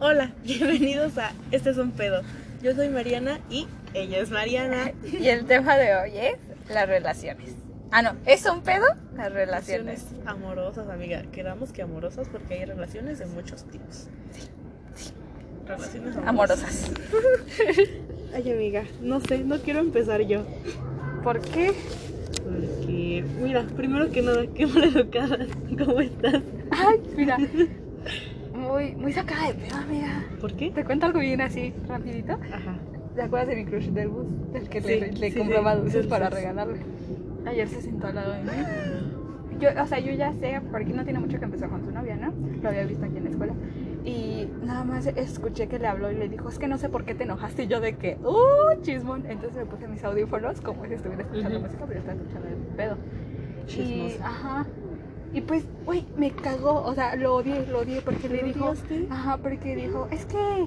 Hola, bienvenidos a Este es un pedo. Yo soy Mariana y ella es Mariana. Y el tema de hoy es las relaciones. Ah, no, ¿es un pedo? Las relaciones. Relaciones amorosas, amiga. Quedamos que amorosas porque hay relaciones de muchos tipos. Relaciones amorosas. Amorosas. Ay, amiga, no sé, no quiero empezar yo. ¿Por qué? Porque, mira, primero que nada, qué mal educada. ¿Cómo estás? Ay, mira. Muy, muy sacada de pedo, amiga. ¿Por qué? ¿Te cuento algo bien así, rapidito? Ajá. ¿Te acuerdas de mi crush del bus? Del que Sí, le, le sí, compraba sí, dulces para regalarle. Ayer se sentó al lado de mí. Yo, o sea, yo ya sé, porque no tiene mucho que empezó con su novia, ¿no? Lo había visto aquí en la escuela. Y nada más escuché que le habló y le dijo, es que no sé por qué te enojaste. Y yo de que, ¡uh, chismón! Entonces me puse mis audífonos como si estuviera escuchando música, pero yo estaba escuchando el pedo. Y, Chismosa. ajá. Y pues, uy, me cagó, o sea, lo odié, lo odié porque le ¿Lo dijo, odiaste? ajá, porque dijo, es que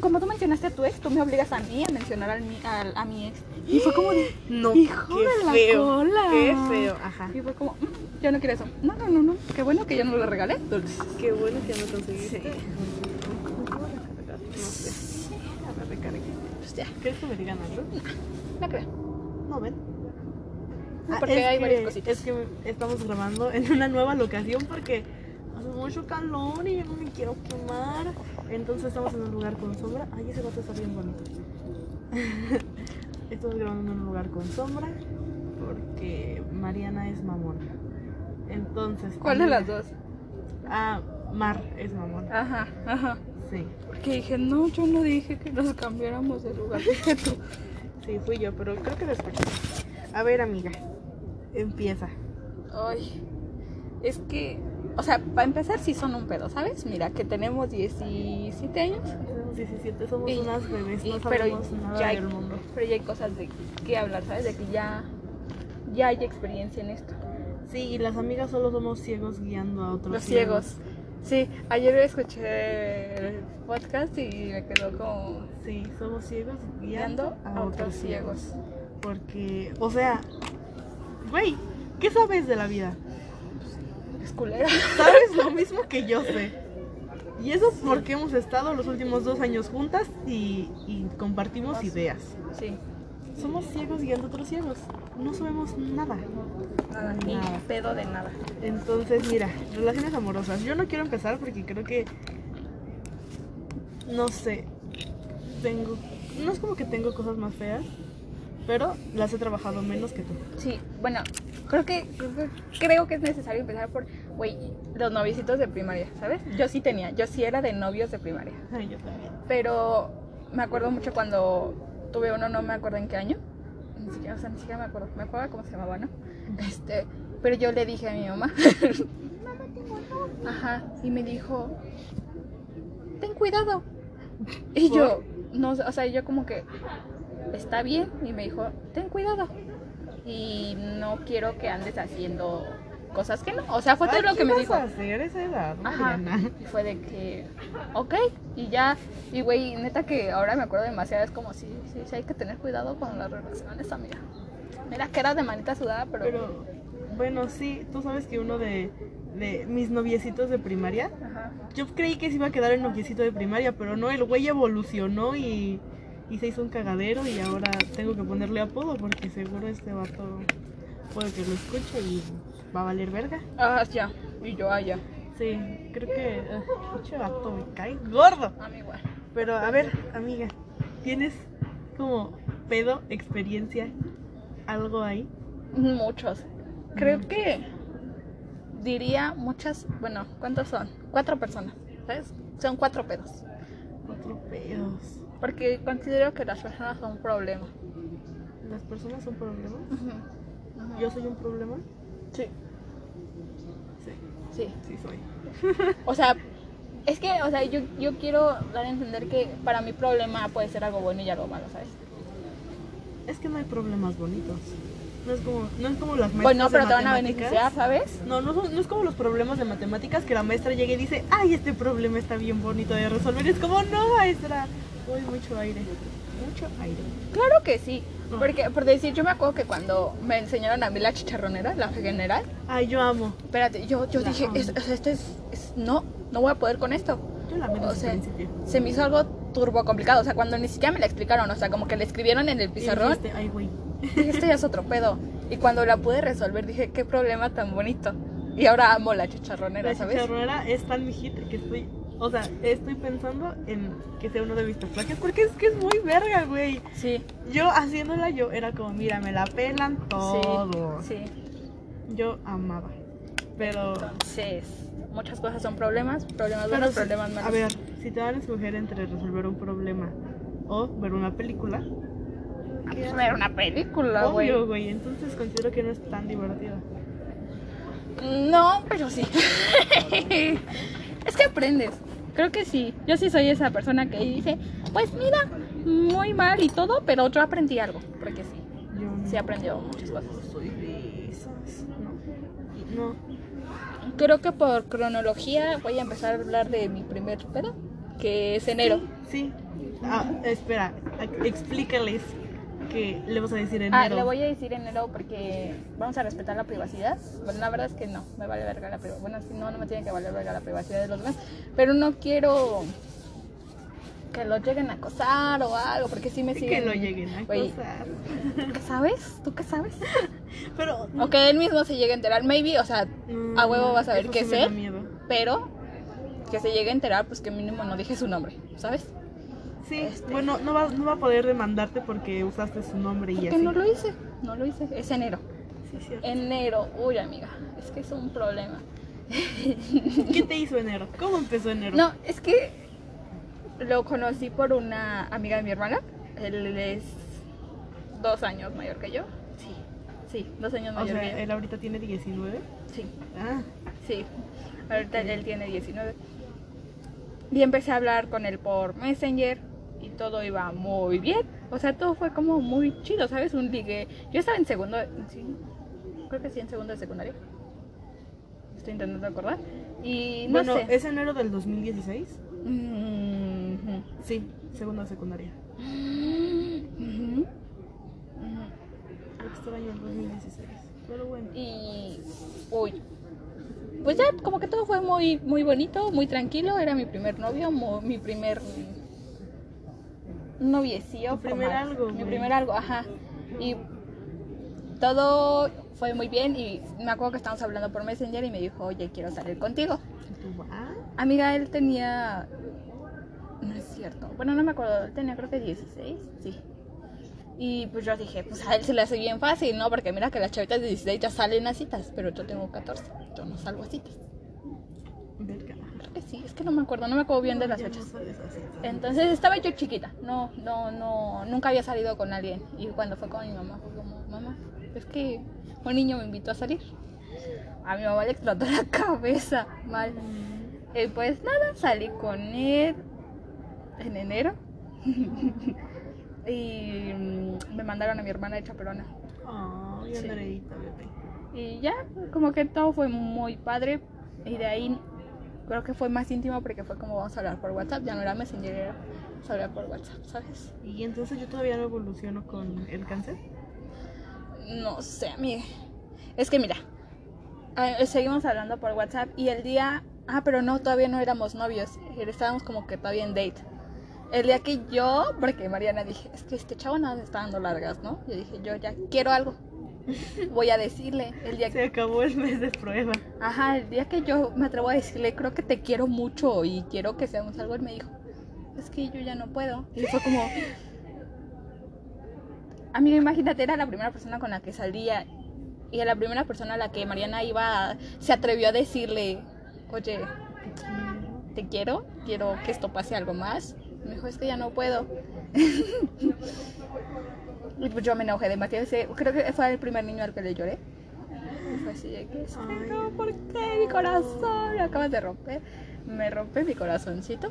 como tú mencionaste a tu ex, tú me obligas a mí a mencionar al mi, al- a mi ex. Y fue como de, No, hijo qué de la feo. cola. Qué feo, ajá. Y fue como, "Mm, yo no quiero eso. No, no, no, no. Qué bueno que yo no le regalé dulces. Qué bueno que no conseguiste. Sí. ¿Cómo la? No sé. A ver, recargue. Pues ya, ¿Quieres que me digan algo? no creo. No, ven. Ah, porque hay que- varias cositas. Es que estamos grabando en una nueva locación porque hace mucho calor y yo no me quiero quemar. Entonces estamos en un lugar con sombra. Ay, ese vato está bien bonito. estamos grabando en un lugar con sombra porque Mariana es mamona. Entonces. ¿Cuál de las dos? Ah, Mar es mamona. Ajá, ajá. Sí, Porque dije, no, yo no dije que nos cambiáramos de lugar. Sí, fui yo, pero creo que lo escuché. A ver, amiga, empieza. Ay, es que, o sea, para empezar sí son un pedo, ¿sabes? Mira, que tenemos 17 años, Tenemos 17, somos Y- unas bebés, y- no pero nada ya hay- del mundo. pero ya hay cosas de que hablar, ¿sabes? De que ya, ya hay experiencia en esto. Sí, y las amigas solo somos ciegos guiando a otros Los ciegos. Sí, ayer escuché el podcast y me quedó como Sí, somos ciegos guiando guiando a otros ciegos. Porque, o sea, güey, ¿qué sabes de la vida? Es culera. Sabes lo mismo que yo sé. Y eso es porque hemos estado los últimos dos años juntas y, y compartimos ideas. Sí, Somos ciegos guiando otros ciegos. No sabemos nada. nada, ni Nada. pedo de nada. Entonces, mira, relaciones amorosas. Yo no quiero empezar porque creo que. No sé. Tengo. No es como que tengo cosas más feas, pero las he trabajado menos que tú. Sí, bueno, creo que creo que es necesario empezar por, güey, los noviecitos de primaria, ¿sabes? Yo sí tenía, yo sí era de novios de primaria. Ay, yo también. Pero me acuerdo mucho cuando tuve uno, no me acuerdo en qué año. Ni siquiera, o sea, ni siquiera me acuerdo. Me acuerdo cómo se llamaba, ¿no? Este, pero yo le dije a mi mamá. mamá, tengo novio. Ajá. Y me dijo, ten cuidado. Y ¿Por? yo, no, sé, o sea, yo como que, está bien. Y me dijo, ten cuidado. Y no quiero que andes haciendo cosas que no. O sea, fue todo Ay, lo ¿qué que me vas dijo. a hacer esa edad, Ajá. Y fue de que, ok, y ya, y güey, neta que ahora me acuerdo demasiado, es como, sí, sí, sí, hay que tener cuidado con las relaciones, amiga. Mira que era de manita sudada, pero... Pero, bueno, sí, tú sabes que uno de, de mis noviecitos de primaria, Ajá. yo creí que se iba a quedar el noviecito de primaria, pero no, el güey evolucionó y, y se hizo un cagadero y ahora tengo que ponerle apodo porque seguro este vato puede que lo escuche y va a valer verga. Ah, ya, y yo allá, Sí, creo que eh, pinche vato me cae gordo. a mí igual. Pero a ver, amiga, ¿tienes como pedo, experiencia, algo ahí? Muchos. Creo que diría muchas, bueno, ¿cuántos son? Cuatro personas, ¿sabes? Son cuatro pedos. Cuatro pedos. Porque considero que las personas son un problema. ¿Las personas son problemas? Ujú. ¿Yo soy un problema? Sí, Sí, sí. sí soy. O sea, es que, o sea, yo, yo quiero dar a entender que para mí problema puede ser algo bueno y algo malo, ¿sabes? Es que no hay problemas bonitos. No es como, no es como las maestras Bueno, de pero te van a beneficiar, ¿sabes? No, no, son- no es como los problemas de matemáticas que la maestra llega y dice, ay, este problema está bien bonito de resolver. Es como, no, maestra. Uy, mucho aire. Mucho aire. Claro que sí. No. Porque, por decir, yo me acuerdo que cuando me enseñaron a mí la chicharronera, la general, Ay, yo amo. espérate, yo, yo La dije, es- o sea, esto es, es- no, no voy a poder con esto. Yo la menos O sea, se me hizo algo turbo complicado. O sea, cuando ni siquiera me la explicaron, o sea, como que le escribieron en el pizarrón. ay, güey. Dije, este ya es otro pedo. Y cuando la pude resolver, dije, qué problema tan bonito. Y ahora amo la chicharronera, La ¿sabes? chicharronera es tan mi hit que estoy. O sea, estoy pensando en que sea uno de mis tatuajes porque es que es muy verga, güey. Sí, Yo haciéndola, yo era como, mira, me la pelan todos. sí, sí. Yo amaba. Pero. Entonces, muchas cosas son problemas, problemas buenos, si- problemas malos. A ver, si te van a escoger entre resolver un problema o ver una película, Pues ver una película, güey. obvio, güey. Entonces considero que no es tan divertido. No, pero sí. es que aprendes. Creo que sí. Yo sí soy esa persona que dice, pues mira, muy mal y todo, pero yo aprendí algo. Porque sí, Yo no, sí aprendió muchas cosas. no soy de esas. No. No. Creo que por cronología voy a empezar a hablar de mi primer pedo, que es enero. Sí. Ah, espera, explícales que le vas a decir enero. Ah, le voy a decir enero porque vamos a respetar la privacidad. Bueno, la verdad es que no, me vale verga la privacidad. Bueno, si no, no me tiene que valer verga la privacidad de los demás. Pero no quiero que lo lleguen a acosar o algo, porque sí me que siguen. lo lleguen a Güey, acosar. ¿Tú qué sabes? ¿Tú qué sabes? Pero. O que él mismo se llegue a enterar, maybe, o sea, mm, a huevo vas a ver que sí es él. miedo. pero que se llegue a enterar, pues que mínimo no dije su nombre, ¿sabes? Sí, Este- bueno, no va, no va a poder demandarte porque usaste su nombre y así. no lo hice, no lo hice. Es enero. Sí, cierto. Enero, uy, amiga, es que es un problema. ¿Qué te hizo enero? ¿Cómo empezó enero? No, es que lo conocí por una amiga de mi hermana. Él es dos años mayor que yo. Sí, sí, dos años O mayor sea, que yo. él ahorita tiene 19. Sí, Ah, sí. Ahorita él tiene 19. Y empecé a hablar con él por Messenger y todo iba muy bien. O sea, todo fue como muy chido, ¿sabes? Un ligue. Yo estaba en segundo, sí, creo que sí, en segundo de secundaria. Estoy intentando acordar. Y no bueno, sé. ¿es enero del 2016? Mhm. Sí, segunda secundaria. Ujú. Ujú. Extraño el 2016. Pero bueno. Y uy. Pues ya como que todo fue muy muy bonito, muy tranquilo, era mi primer novio, mi primer noviecillo, Tu primer formal. algo, mi primer algo, ajá. Y todo fue muy bien y me acuerdo que estábamos hablando por Messenger y me dijo, "Oye, quiero salir contigo." Amiga, él tenía no es cierto. Bueno, no me acuerdo, él tenía creo que 16, sí. Y pues yo dije, pues a él se le hace bien fácil, ¿no? Porque mira que las chavitas de 16 ya salen a citas, pero yo tengo 14, yo no salgo a citas. Verga. Creo que sí, es que no me acuerdo, no me acuerdo bien de las no fechas. así. Entonces estaba yo chiquita, no, no, no, nunca había salido con alguien. Y cuando fue con mi mamá, fue como, mamá, es que un niño me invitó a salir. A mi mamá le explotó la cabeza, mal. Y pues nada, salí con él en enero. y mm, me mandaron a mi hermana Sí. Andreita, bebé. Y ya, como que todo fue muy padre. Y de ahí creo que fue más íntimo porque fue como vamos a hablar por WhatsApp. Ya no era Messenger, era vamos a hablar por WhatsApp, ¿sabes? Y entonces yo todavía no evoluciono con el cáncer. No sé, amiga. Es que mira, seguimos hablando por WhatsApp y el día... Ah, pero no, todavía no éramos novios. Estábamos como que todavía en date. El día que yo, porque Mariana dije, es que este chavo no me está dando largas, ¿no? Yo dije, yo ya quiero algo. Voy a decirle. El día Se acabó el mes de prueba. Ajá, el día que yo me atrevo a decirle, creo que te quiero mucho y quiero que seamos algo, él me dijo, es que yo ya no puedo. Y fue como, amiga, imagínate, era la primera persona con la que salía y era la primera persona a la que Mariana iba, se atrevió a decirle, oye, te quiero, quiero que esto pase algo más. Me dijo, es que ya no puedo. y pues yo me enojé demasiado. ese- Creo que fue el primer niño al que le lloré. Y fue así de que, no, ¿por qué mi corazón? Lo acabas de romper. Me rompe mi corazoncito.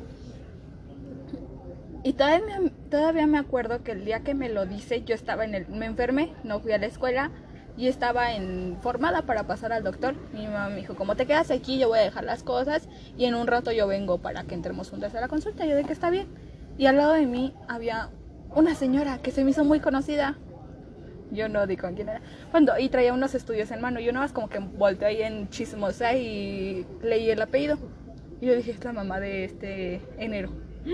Y todavía, me- todavía me acuerdo que el día que me lo dice, yo estaba en el. Me enfermé, no fui a la escuela y estaba en formada para pasar al doctor. Mi mamá me dijo: Como te quedas aquí, yo voy a dejar las cosas y en un rato yo vengo para que entremos juntas a la consulta. Yo de que está bien. Y al lado de mí había una señora que se me hizo muy conocida. Yo no di con quién era. Cuando, y traía unos estudios en mano. Yo nada más como que volteé ahí en chismosa y leí el apellido. Y yo dije, es la mamá de este enero.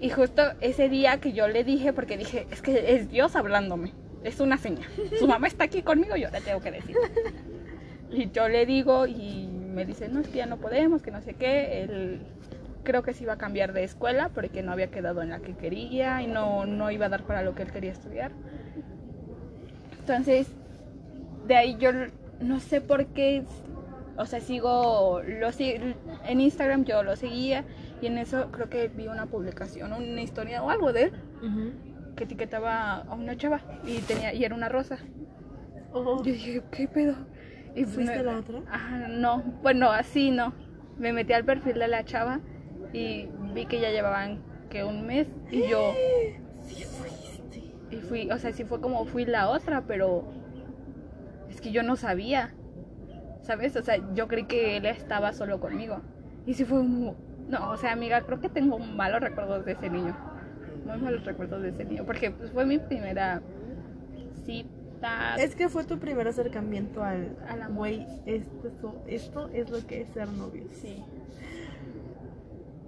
Y justo ese día que yo le dije, porque dije, es que es Dios hablándome, es una señal. Su mamá está aquí conmigo, yo le tengo que decir. Y yo le digo y me dice, no, es que ya no podemos, que no sé qué. Él creo que se iba a cambiar de escuela porque no había quedado en la que quería y no, no iba a dar para lo que él quería estudiar. Entonces, de ahí yo no sé por qué, o sea, sigo, lo, en Instagram yo lo seguía y en eso creo que vi una publicación, una historia o algo de él que etiquetaba a una chava y tenía y era una rosa. Oh, Yo dije, ¿qué pedo? Y ¿Fuiste me- la otra? Ajá, no, bueno, así no. Me metí al perfil de la chava y vi que ya llevaban que un mes y yo Sí fuiste. y fui, o sea, sí fue como fui la otra, pero es que yo no sabía. ¿Sabes? O sea, yo creí que él estaba solo conmigo. Y sí fue un no, o sea, amiga, creo que tengo malos recuerdos de ese niño. Muy malos recuerdos de ese niño, porque pues, fue mi primera cita. Es que fue tu primer acercamiento al, Al amor. güey, esto, esto es lo que es ser novios. Sí,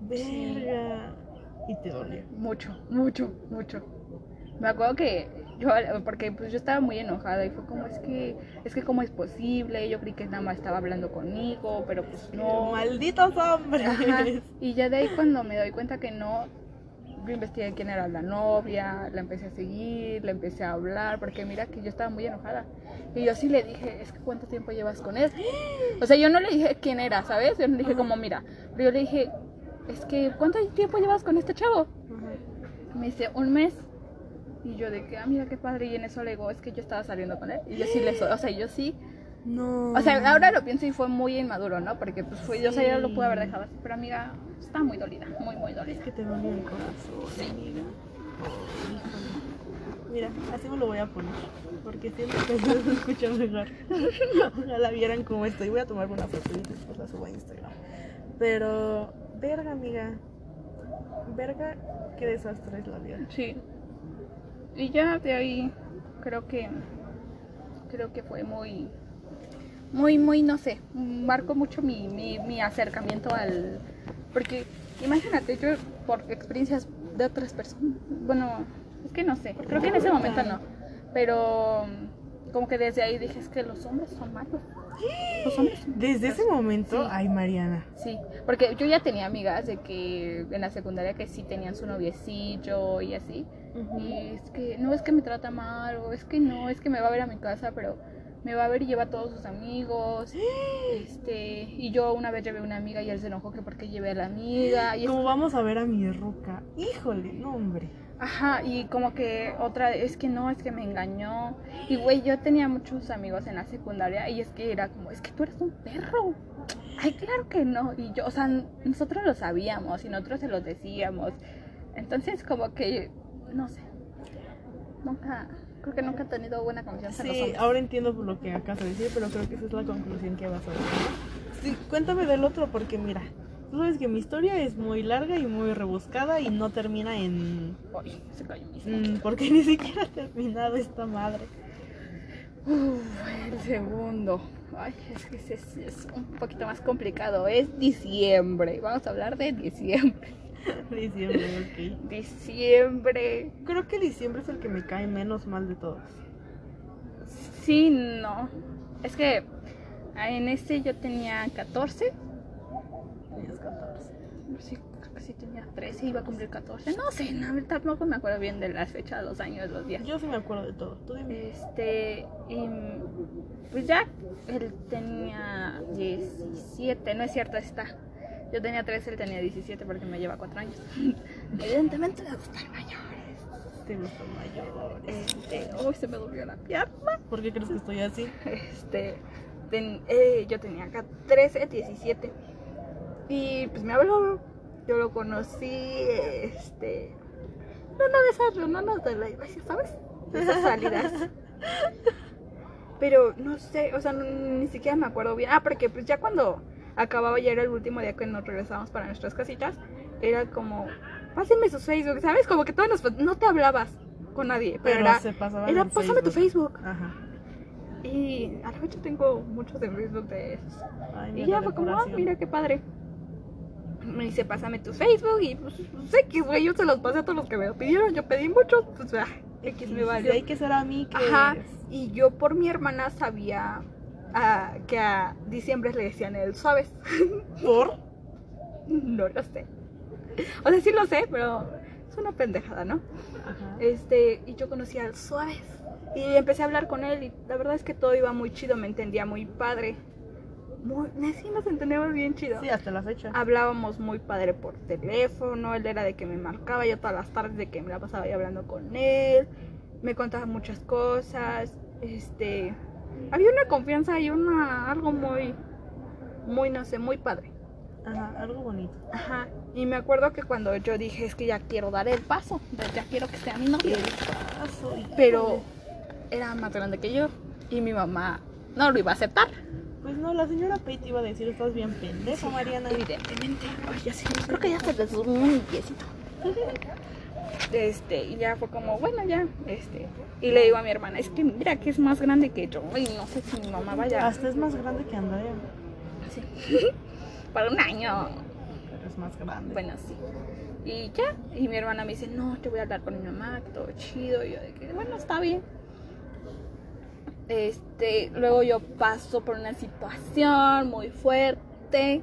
Verga. Y te dolió. mucho, mucho, mucho. Me acuerdo que yo, porque pues yo estaba muy enojada y fue como, es que, es que cómo es posible, yo creí que nada más estaba hablando conmigo, pero pues no. Malditos hombres. Ajá. Y ya de ahí cuando me doy cuenta que no, yo investigué quién era la novia, la empecé a seguir, le empecé a hablar, porque mira que yo estaba muy enojada. Y yo sí le dije, es que cuánto tiempo llevas con él. O sea, yo no le dije quién era, ¿sabes? Yo no le dije Ajá. como, mira, pero yo le dije, es que ¿cuánto tiempo llevas con este chavo? Me dice, un mes. Y yo de que, ah, mira qué padre. Y en eso le digo, es que yo estaba saliendo con él. Y yo sí le o sea, yo sí. No. O sea, ahora lo pienso y fue muy inmaduro, ¿no? Porque pues fue, yo, o sea, yo lo pude haber dejado así. Pero amiga, estaba muy dolida, muy, muy Es dolida. que te dolió el corazón, amiga. Mira, así me lo voy a poner. Porque siento que se escucha mejor. Ojalá vieran cómo estoy. Voy a tomarme una foto y después la subo a Instagram. Pero, verga, amiga. Verga, qué desastre es la vida. Sí. Y ya de ahí creo que creo que fue muy muy muy no sé, marcó mucho mi, mi, mi acercamiento al porque imagínate yo por experiencias de otras personas, bueno, es que no sé, creo que en ese momento no, pero como que desde ahí dije es que los hombres son malos. Los hombres son Desde ese momento, Sí. ay, Mariana. Sí, porque yo ya tenía amigas de que en la secundaria que sí tenían su noviecillo y así. Y es que no es que me trata mal, o es que no, es que me va a ver a mi casa, pero me va a ver y lleva a todos sus amigos. Este, y yo una vez llevé a una amiga y él se enojó que porque llevé a la amiga. Y es- Como vamos a ver a mi ruca. Híjole, no, hombre. Ajá, y como que otra, es que no, es que me engañó. Y güey, yo tenía muchos amigos en la secundaria y es que era como, es que tú eres un perro. Ay, claro que no. Y yo, o sea, nosotros lo sabíamos y nosotros se lo decíamos. Entonces, como que, no sé. Nunca, creo que nunca he tenido buena confianza en los Sí, ahora entiendo por lo que acabas de decir, pero creo que esa es la conclusión que vas a dar. Sí, cuéntame del otro, porque mira, tú sabes que mi historia es muy larga y muy rebuscada y no termina en. Ay, se cayó mi Mm, porque ni siquiera ha terminado esta madre. Uf, el segundo. Ay, es que sí es un poquito más complicado. Es diciembre. Vamos a hablar de diciembre. Diciembre, ok. Diciembre. Creo que diciembre es el que me cae menos mal de todos. Sí, no. Es que en este yo tenía 14. Tenías 14. Sí, creo que sí tenía 13. Iba a cumplir 14. No sé, no, tampoco me acuerdo bien de las fechas, los años, los días. Yo sí me acuerdo de todo. Tú dime. Este, y, pues ya, él tenía 17, no es cierto, está. Yo tenía 13, él tenía 17 porque me lleva 4 años. Evidentemente le gustan mayores. Te gustan mayores. Este, uy, se me durmió la pierna. ¿Por qué crees que estoy así? Este, ten- eh, yo tenía acá 13, 17. Y pues me habló, yo lo conocí, este, en una de esas reuniones de la iglesia, ¿sabes? De esas salidas. Pero no sé, o sea, no- ni siquiera me acuerdo bien. Ah, porque pues ya cuando acababa, ya era el último día que nos regresábamos para nuestras casitas, era como, pásenme sus Facebook, ¿sabes? Como que todos nos, no te hablabas con nadie, pero, Pero era, se era pásame tu Facebook. Ajá. Y a la fecha tengo muchos de Facebook de esos. Ay, Y ya fue como, ah, mira qué padre. Me dice, pásame tu Facebook y pues sé que güey, yo se los pasé a todos los que me pidieron. Yo pedí muchos, pues ah, X me Sí, valió. hay que ser a mí que Ajá, y yo por mi hermana sabía ah, que a diciembre le decían el suaves. por no lo sé. O sea, sí lo sé, pero es una pendejada, ¿no? Ajá. Este, y yo conocía al suaves. Y empecé a hablar con él y la verdad es que todo iba muy chido, me entendía muy padre. Muy, sí, nos entendíamos bien chido. Sí, hasta la fecha. Hablábamos muy padre por teléfono, él era de que me marcaba yo todas las tardes de que me la pasaba ahí hablando con él, me contaba muchas cosas, este, había una confianza y una, algo muy, muy, no sé, muy padre. Ajá, algo bonito. Ajá, y me acuerdo que cuando yo dije es que ya quiero dar el paso, ya quiero que sea mi novio, pero era más grande que yo y mi mamá no lo iba a aceptar. Pues no, la señora Pate iba a decir, estás bien pendeja, Mariana. Evidentemente. Ay, ya sí, creo que ya se les un piecito. Este, y ya fue como, bueno, ya, este. Y le digo a mi hermana, es que mira que es más grande que yo. Y no sé si mi mamá vaya. Hasta es más grande que Andrea. Sí. Para un año. Pero es más grande. Bueno, sí. Y ya, y mi hermana me dice, no, te voy a hablar con mi mamá, todo chido. Y yo de que, bueno, está bien. Este, luego yo paso por una situación muy fuerte,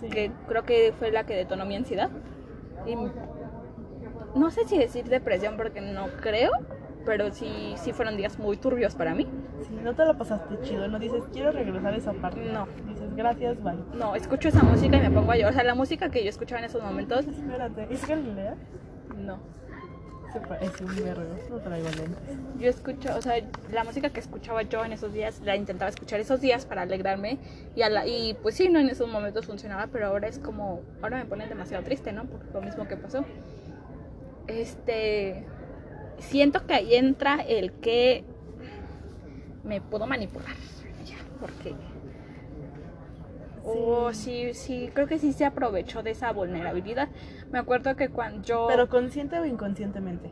Sí. que creo que fue la que detonó mi ansiedad. Y no sé si decir depresión porque no creo, pero sí, sí fueron días muy turbios para mí. Sí, no te la pasaste chido, no dices, quiero regresar a esa parte. No. Dices, gracias, bye. No, escucho esa música y me pongo a llorar. O sea, la música que yo escuchaba en esos momentos, Espérate, ¿es Galilea? no. Se parece un vergo, no traigo lentes. Yo escucho, o sea, la música que escuchaba yo en esos días, la intentaba escuchar esos días para alegrarme y, a la- y pues sí, no en esos momentos funcionaba, pero ahora es como, ahora me pone demasiado triste, ¿no? Por lo mismo que pasó. Este, siento que ahí entra el que me puedo manipular, ya, porque... Oh, sí, sí, creo que sí se aprovechó de esa vulnerabilidad. Me acuerdo que cuando yo... Pero consciente o inconscientemente.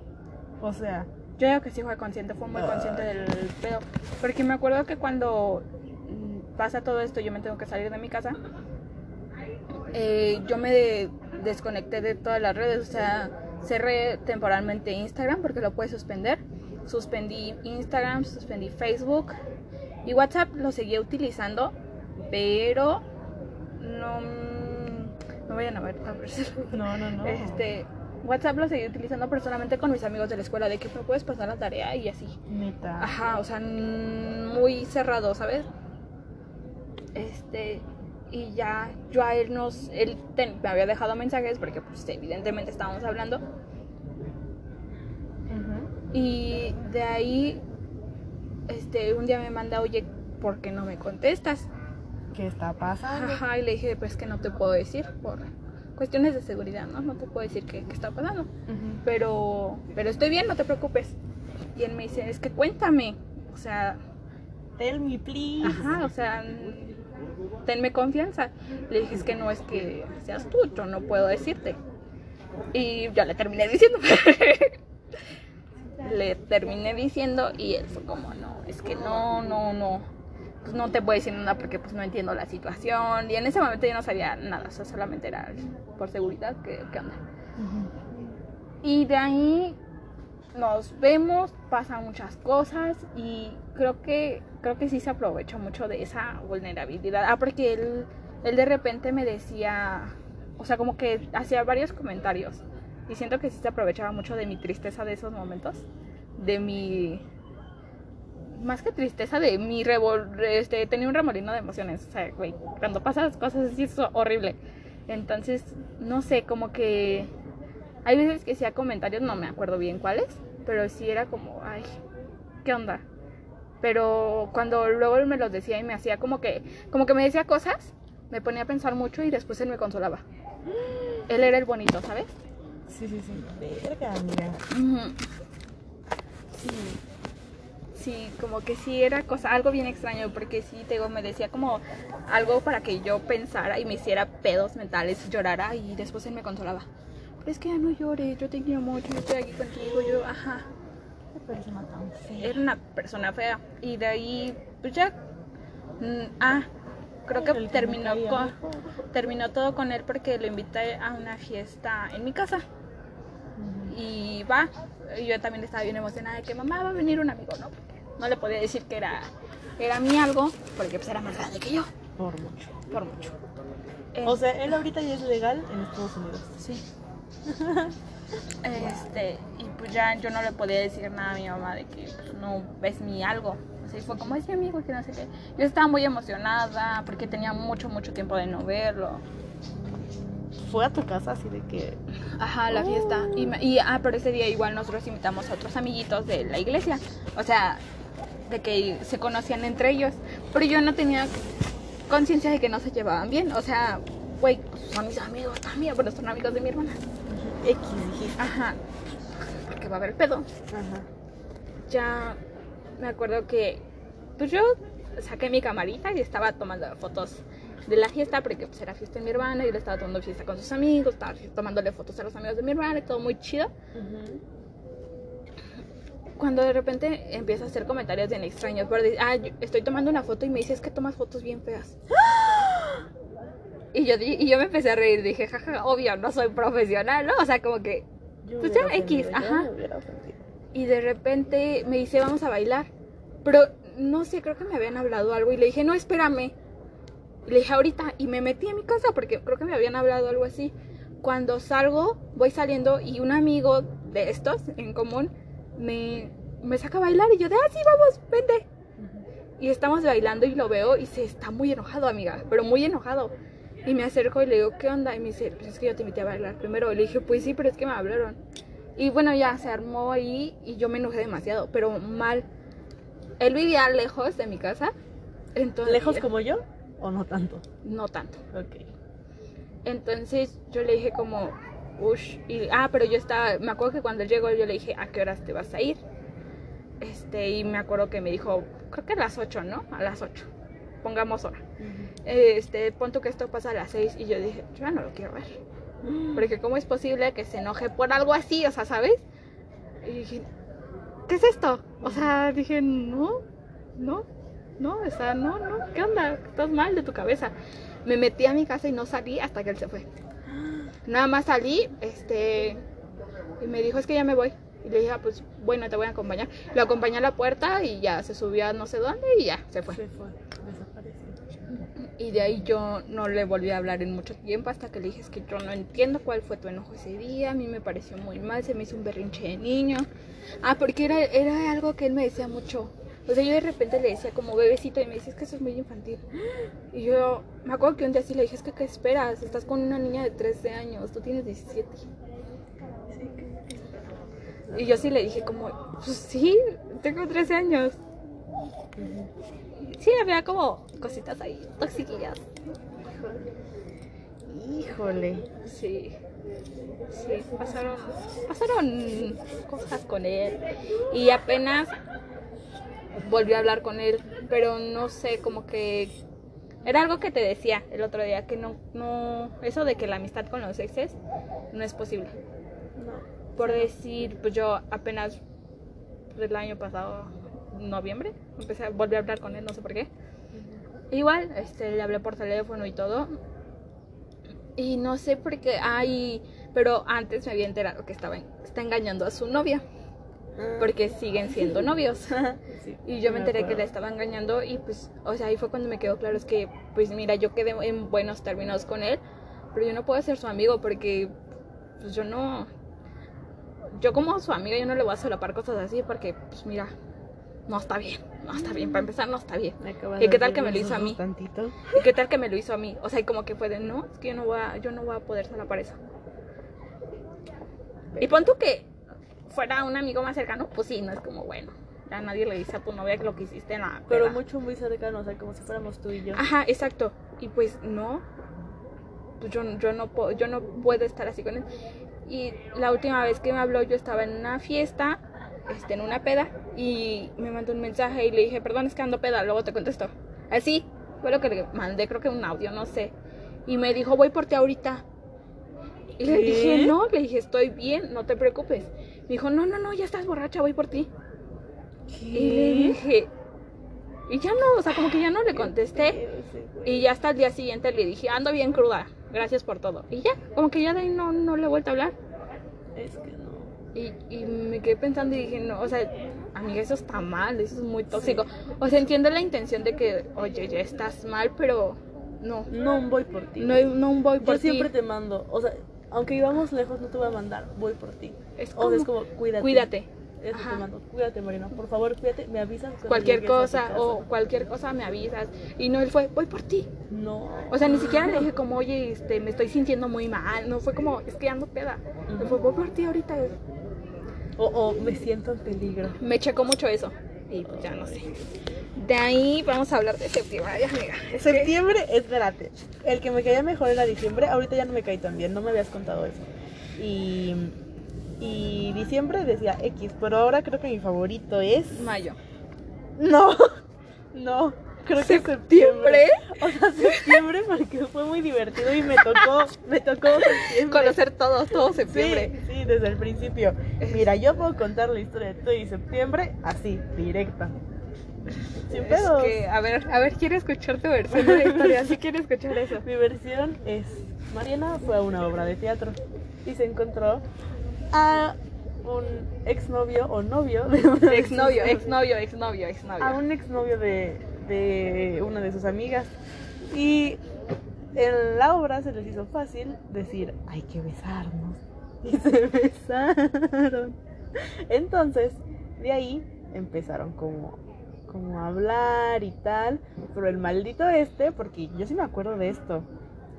O sea, Yo digo que sí fue consciente, fue muy consciente del pedo. Porque me acuerdo que cuando mm, pasa todo esto, yo me tengo que salir de mi casa. eh, yo me de- desconecté de todas las redes, o sea, cerré temporalmente Instagram porque lo puedes suspender. Suspendí Instagram, suspendí Facebook y WhatsApp lo seguía utilizando, pero no mm, no vayan a ver. a no, no, no. este, WhatsApp lo seguí utilizando personalmente con mis amigos de la escuela, de que me puedes pasar la tarea y así. Neta. Ajá, o sea, muy cerrado, ¿sabes? Este, y ya yo a él nos, él ten- me había dejado mensajes porque pues evidentemente estábamos hablando y de ahí, este, un día me manda, oye, ¿por qué no me contestas? ¿Qué está pasando? Ajá, y le dije, pues que no te puedo decir por cuestiones de seguridad, ¿no? No te puedo decir qué, qué está pasando. Ujú. pero pero estoy bien, no te preocupes. Y él me dice, es que cuéntame, o sea, Tell me, please. ajá, o sea, tenme confianza. Le dije, es que no es que seas tú, yo no puedo decirte. Y ya le terminé diciendo. le terminé diciendo y él fue como, no, es que no, no, no. Pues no te puedo decir nada porque pues no entiendo la situación. Y en ese momento yo no sabía nada, o sea, solamente era por seguridad que, que onda. Y de ahí nos vemos, pasan muchas cosas y creo que creo que sí se aprovechó mucho de esa vulnerabilidad. Ah, porque él, él de repente me decía, o sea, como que hacía varios comentarios y siento que sí se aprovechaba mucho de mi tristeza de esos momentos, de mi más que tristeza de mi revol este tenía un remolino de emociones, o sea, güey, cuando pasan cosas así es horrible. Entonces, no sé, como que hay veces que hacía comentarios, no me acuerdo bien cuáles, pero sí era como, ay, ¿qué onda? Pero cuando luego él me los decía y me hacía como que, como que me decía cosas, me ponía a pensar mucho y después él me consolaba. Él era el bonito, ¿sabes? Sí, sí, sí. Verga, mira. Sí. Sí, como que sí era cosa, algo bien extraño, porque sí, te digo, me decía como algo para que yo pensara y me hiciera pedos mentales, llorara y después él me consolaba. Pero es que ya no llores, yo te quiero mucho, yo estoy aquí contigo, yo, ajá. persona tan fea. Era una persona fea. Y de ahí, pues ya. mm, ah, creo que terminó, con, terminó todo con él porque lo invité a una fiesta en mi casa. Y va. Yo también estaba bien emocionada de que mamá va a venir un amigo, ¿no? No le podía decir que era, era mi algo, porque pues era más grande que yo, Por mucho. por mucho. O sea, él ahorita ya es legal en Estados Unidos. Sí. Este, y pues ya yo no le podía decir nada a mi mamá de que pues, no es mi algo. Y fue como es mi amigo, que no sé qué. Yo estaba muy emocionada porque tenía mucho, mucho tiempo de no verlo. Fue a tu casa así de que. Ajá, la fiesta. Y, y, ah, pero ese día igual nosotros invitamos a otros amiguitos de la iglesia. O sea, de que se conocían entre ellos. Pero yo no tenía conciencia de que no se llevaban bien. O sea, güey, son mis amigos también, pero son amigos de mi hermana. X dijiste. Ajá. Porque va a haber pedo. Ajá. ya me acuerdo que pues yo saqué mi camarita y estaba tomando fotos de la fiesta porque pues era fiesta de mi hermana y él estaba tomando fiesta con sus amigos, estaba tomándole fotos a los amigos de mi hermana y todo muy chido. Cuando de repente empieza a hacer comentarios bien extraños, por decir, ah, yo estoy tomando una foto y me dice es que tomas fotos bien feas. Y yo, di- y yo me empecé a reír, dije, jaja, obvio, no soy profesional, ¿no? O sea, como que Pues ya, X, ajá. y de repente me dice, vamos a bailar. Pero no sé, creo que me habían hablado algo y le dije, no, espérame. Le dije, ahorita. Y me metí a mi casa porque creo que me habían hablado algo así. Cuando salgo, voy saliendo y un amigo de estos en común me, me saca a bailar y yo de, ah, sí, vamos, vente. Y estamos bailando y lo veo y se está muy enojado, amiga, pero muy enojado. Y me acerco y le digo, ¿qué onda? Y me dice, pues es que yo te invité a bailar primero. Y le dije, pues sí, pero es que me hablaron. Y bueno, ya se armó ahí y yo me enojé demasiado, pero mal. Él vivía lejos de mi casa. Entonces, ¿Lejos como yo? ¿O no tanto? No tanto. Ok. Entonces yo le dije como, ush, y, ah, pero yo estaba, me acuerdo que cuando él llegó yo le dije, ¿a qué horas te vas a ir? Este, y me acuerdo que me dijo, creo que a las 8, ¿no? A las 8. Pongamos hora. Este, pon tú que esto pasa a las 6 y yo dije, yo ya no lo quiero ver. Porque cómo es posible que se enoje por algo así, o sea, ¿sabes? Y dije, ¿qué es esto? O sea, dije, no, no, no, o sea, no, no, ¿qué onda? Estás mal de tu cabeza. Me metí a mi casa y no salí hasta que él se fue. Nada más salí, este, y me dijo, es que ya me voy. Y le dije, ah, pues bueno, te voy a acompañar. Lo acompañé a la puerta y ya se subió a no sé dónde y ya se fue. Se fue. Desapareció. Y de ahí yo no le volví a hablar en mucho tiempo hasta que le dije es que yo no entiendo cuál fue tu enojo ese día, a mí me pareció muy mal, se me hizo un berrinche de niño. Ah, porque era, era algo que él me decía mucho. O sea, yo de repente le decía como bebecito y me decía es que eso es muy infantil. Y yo me acuerdo que un día sí le dije es que ¿qué esperas? Estás con una niña de 13 años, tú tienes 17. Y yo sí le dije como, pues sí, tengo 13 años. Sí, había como cositas ahí, toxiquillas. Híjole. Sí, sí, pasaron, pasaron cosas con él y apenas volví a hablar con él, pero no sé, como que era algo que te decía el otro día, que no, no, eso de que la amistad con los exes no es posible. No. Por decir, pues yo apenas el año pasado, noviembre, empecé a volver a hablar con él, no sé por qué. Igual, este, le hablé por teléfono y todo. Y no sé por qué, ay, pero antes me había enterado que estaba está engañando a su novia, porque siguen siendo novios. Sí, Y yo me enteré que le acuerdo. estaba engañando y pues, o sea, ahí fue cuando me quedó claro, es que, pues mira, yo quedé en buenos términos con él, pero yo no puedo ser su amigo porque, pues yo no, yo como su amiga yo no le voy a solapar cosas así porque, pues mira, no está bien, no está bien, para empezar no está bien. ¿Y qué tal que me lo hizo a mí? Tantito. ¿Y qué tal que me lo hizo a mí? O sea, y como que fue de, no, es que yo no voy a, yo no voy a poder solapar eso. Y pon tú que fuera un amigo más cercano, pues sí, no es como, bueno, ya nadie le dice a tu novia que lo que hiciste en la Pero peda. mucho, muy cercano, o sea, como si fuéramos tú y yo. Ajá, exacto. Y pues no, pues yo, yo, no puedo, yo no puedo estar así con él. Y la última vez que me habló, yo estaba en una fiesta, este, en una peda, y me mandó un mensaje y le dije, perdón, es que ando peda, luego te contesto. Así, fue lo que le mandé, creo que un audio, no sé. Y me dijo, voy por ti ahorita. Y le ¿Qué? dije, no, le dije, estoy bien, no te preocupes. Me dijo, no, no, no, ya estás borracha, voy por ti. Y le dije, y ya no, o sea, como que ya no le contesté. Y ya hasta el día siguiente le dije, ando bien cruda, gracias por todo. Y ya, como que ya de ahí no, no le he vuelto a hablar. Es que no. Y, y me quedé pensando y dije, no, o sea, amiga, eso está mal, eso es muy tóxico. O sea, entiendo la intención de que, oye, ya estás mal, pero no. No voy por ti. No, no voy por Yo siempre ti. te mando. O sea, aunque vivamos lejos, no te voy a mandar. Voy por ti. Es O sea, es como, como, cuídate. Cuídate. Eso Ajá. te mando. Cuídate, Marina. Por favor, cuídate. Me avisas. Cualquier cosa o cualquier cosa me avisas. Y no, él fue, voy por ti. No. O sea, ni siquiera le dije como, oye, este, me estoy sintiendo muy mal. No fue como, es que ando peda. Me fue, voy por ti ahorita. O, o me siento en peligro. Me checó mucho eso. Y pues ya no sé. De ahí vamos a hablar de septiembre, ay, amiga. Es que- Septiembre, espérate. El que me caía mejor era diciembre. Ahorita ya no me caí tan bien. No me habías contado eso. Y. Y diciembre decía X. Pero ahora creo que mi favorito es. Mayo. No. No. Creo que ¿Septiembre? septiembre. O sea, septiembre porque fue muy divertido y me tocó. Me tocó septiembre. Conocer todos, todo septiembre. Sí, sí, desde el principio. Mira, yo puedo contar la historia de todo y septiembre así, directa. Sin Es pedos. que, a ver, a ver, quiero escuchar tu versión de la historia. Sí quiero escuchar eso. Mi versión es, Mariana fue a una obra de teatro y se encontró a un exnovio o novio de una de Exnovio, sus- exnovio, exnovio, a exnovio. un exnovio de, de una de sus amigas y en la obra se les hizo fácil decir hay que besarnos y se besaron entonces de ahí empezaron como como hablar y tal pero el maldito este porque yo sí me acuerdo de esto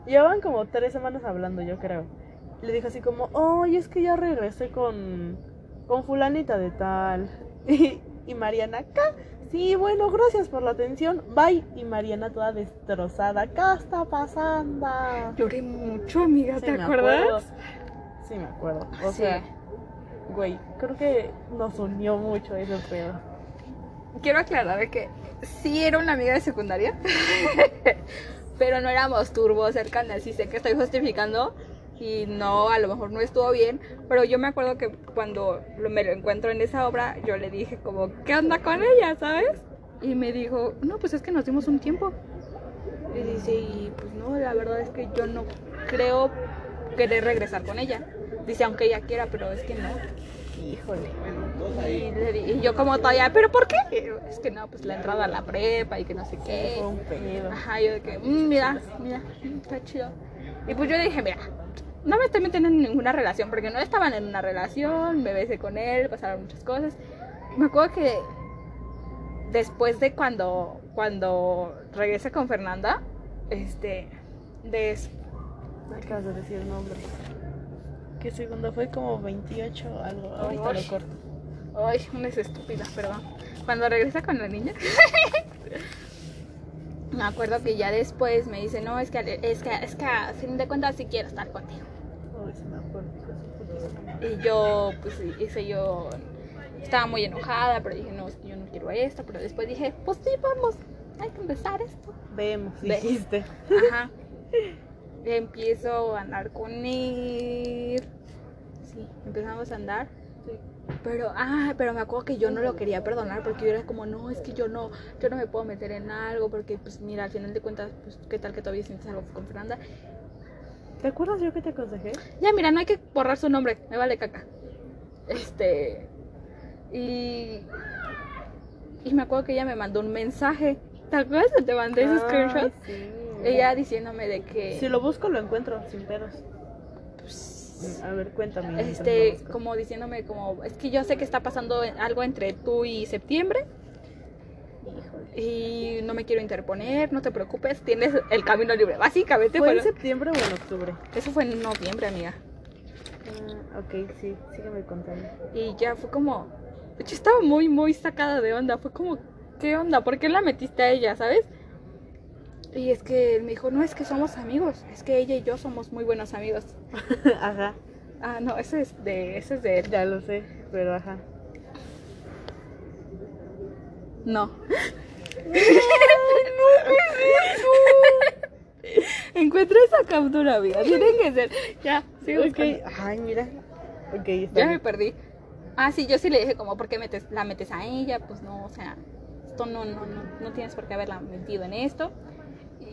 llevaban como tres semanas hablando yo creo le dijo así como oye es que ya regresé con con fulanita de tal y, y Mariana acá Sí, bueno, gracias por la atención. Bye. Y Mariana toda destrozada. ¿Qué está pasando? Lloré mucho, amiga, Sí, ¿te acuerdas? acuerdo. Sí, me acuerdo. O Sí. sea, güey, creo que nos unió mucho ese pedo. Quiero aclarar que sí era una amiga de secundaria, pero no éramos turbos cercanas. Y sé que estoy justificando y no, a lo mejor no estuvo bien, pero yo me acuerdo que cuando me lo encuentro en esa obra, yo le dije como, ¿qué onda con ella, sabes? Y me dijo, no, pues es que nos dimos un tiempo. Y dice, y pues no, la verdad es que yo no creo querer regresar con ella. Dice, aunque ella quiera, pero es que no. Híjole. Y, y yo como todavía, ¿pero por qué? Es que no, pues la entrada a la prepa y que no sé Fue qué. un pedo. Ajá, yo de que, "Mm, mira, mira, mm, está chido. Y pues yo le dije, mira, no me estoy metiendo en ninguna relación, porque no estaban en una relación, me besé con él, pasaron muchas cosas. Me acuerdo que después de cuando, cuando regresé con Fernanda, este, des- acabas de decir nombre. ¿Qué segundo fue? Como 28 o algo. Ahorita lo corto. Ay, una es estúpida, perdón. Cuando regresa con la niña. me acuerdo que ya después me dice, no, es que, es que, es que a fin de cuentas sí quiero estar contigo. Y yo, pues, hice yo, estaba muy enojada, pero dije, no, es que yo no quiero esto. Pero después dije, pues sí, vamos, hay que empezar esto. Vemos, Ve. dijiste. Ajá. Empiezo a andar con él. Sí, empezamos a andar. Pero, ah, pero me acuerdo que yo no lo quería perdonar porque yo era como, no, es que yo no, yo no me puedo meter en algo porque, pues, mira, al final de cuentas, pues, ¿qué tal que todavía sientes algo con Fernanda? ¿Te acuerdas yo que te aconsejé? Ya, mira, no hay que borrar su nombre, me vale caca. Este, y, y me acuerdo que ella me mandó un mensaje. ¿Te acuerdas? Te mandé ese Ay, screenshot. sí. Ella diciéndome de que... Si lo busco, lo encuentro, sin pedos. A ver, cuéntame. este, como diciéndome como, es que yo sé que está pasando algo entre tú y septiembre Híjole. y no me quiero interponer, no te preocupes, tienes el camino libre. Básicamente ¿Fue fue en septiembre o en octubre? eso fue en noviembre, amiga. Ah, ok, sí, sígueme contando. Y ya fue como, yo estaba muy, muy sacada de onda, fue como, ¿qué onda? ¿Por qué la metiste a ella, sabes? Y es que él me dijo, no, es que somos amigos, es que ella y yo somos muy buenos amigos. ajá, Ah, no, ese es de, ese es de él. ya lo sé, pero ajá. No. Encuentra esa captura, amiga. Tiene que ser. Ya, sigo ok, buscando. ay, mira. Ok, está Ya me perdí. Ah, sí, yo sí le dije como, ¿por qué metes, la metes a ella? Pues no, o sea, esto no, no, no, no tienes por qué haberla metido en esto.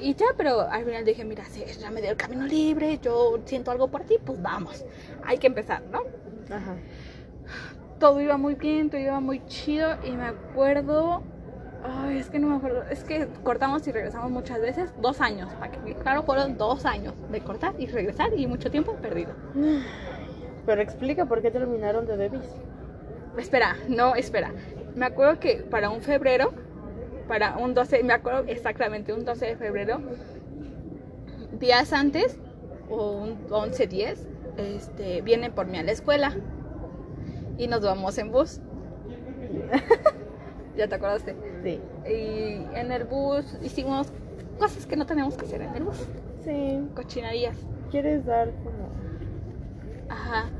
Y ya, pero al final dije, mira, si ya me dio el camino libre, yo siento algo por ti, pues vamos, hay que empezar, ¿no? Ajá. Todo iba muy bien, todo iba muy chido y me acuerdo... Ay, es que no me acuerdo. Es que cortamos y regresamos muchas veces. Dos años. Para que, claro, fueron dos años de cortar y regresar y mucho tiempo perdido. Pero explica por qué terminaron de Debis. Espera, no, espera. Me acuerdo que para un febrero, para un 12, me acuerdo exactamente, un 12 de febrero, días antes, o un 11, 10, este, vienen por mí a la escuela y nos vamos en bus. ¿Ya te acordaste? Sí. Y en el bus hicimos cosas que no tenemos que hacer en el bus, Sí. cochinarías. ¿Quieres dar como.? Ajá.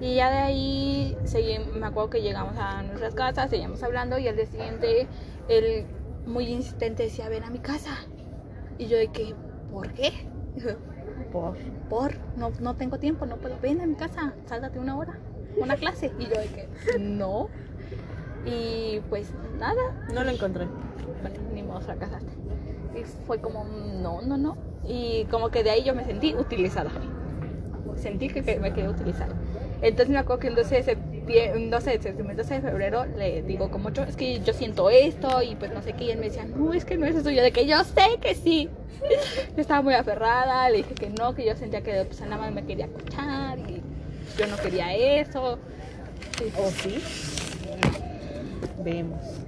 Y ya de ahí seguí, me acuerdo que llegamos a nuestras casas, seguíamos hablando y al día siguiente él muy insistente decía, ven a mi casa. Y yo de que, ¿por qué? Por. Por, no, no tengo tiempo, no puedo, ven a mi casa, sáltate una hora, una clase. Y yo de que, no. Y pues nada, No lo encontré. bueno, ni modo, fracasaste. Y fue como, no, no, no. Y como que de ahí yo me sentí utilizada. Sentí que, me quedé utilizada. Entonces me acuerdo que un 12 de septiembre, 12 de septiembre, 12 de febrero le digo como yo, es que yo siento esto y pues no sé qué. Y él me decía, no, es que no es eso. Yo de que yo sé que sí. Yo estaba muy aferrada, le dije que no, que yo sentía que pues nada más me quería escuchar y yo no quería eso. ¿O sí? Vemos.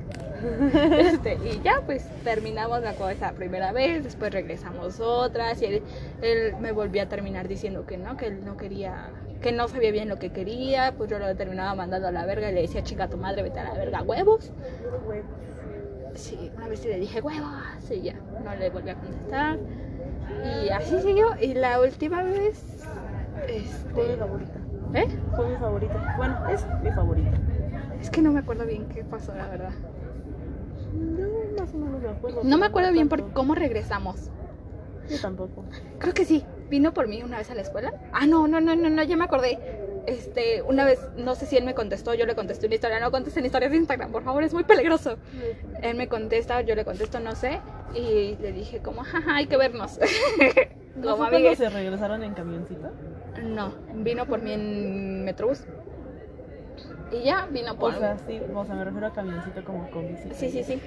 Este, y ya pues terminamos acuerdo esa primera vez, después regresamos otras y él, él me volvió a terminar diciendo que no, que él no quería, que no sabía bien lo que quería, pues yo lo terminaba mandando a la verga y le decía chica tu madre vete a la verga huevos. Sí, una vez le dije huevos y ya, no le volví a contestar. Y así siguió y la última vez, Fue mi este, favorita. ¿eh? Fue mi favorita. Bueno, es mi favorita. Es que no me acuerdo bien qué pasó la verdad. Yo más o menos me acuerdo. No me acuerdo bien por cómo regresamos. Yo tampoco. Creo que sí. Vino por mí una vez a la escuela. Ah, no, no, no, no, no, ya me acordé. Este, una vez, no sé si él me contestó, yo le contesté una historia. No contesten historias de Instagram, por favor, es muy peligroso. Él me contesta, yo le contesto, no sé. Y le dije, como, jaja, hay que vernos. ¿No como fue cuando amigues. se regresaron en camioncito? No, vino por mí en Metrobús. Y ya vino por O sea, sí, o sea, me refiero a camioncito como con bicicleta. Sí, sí, sí.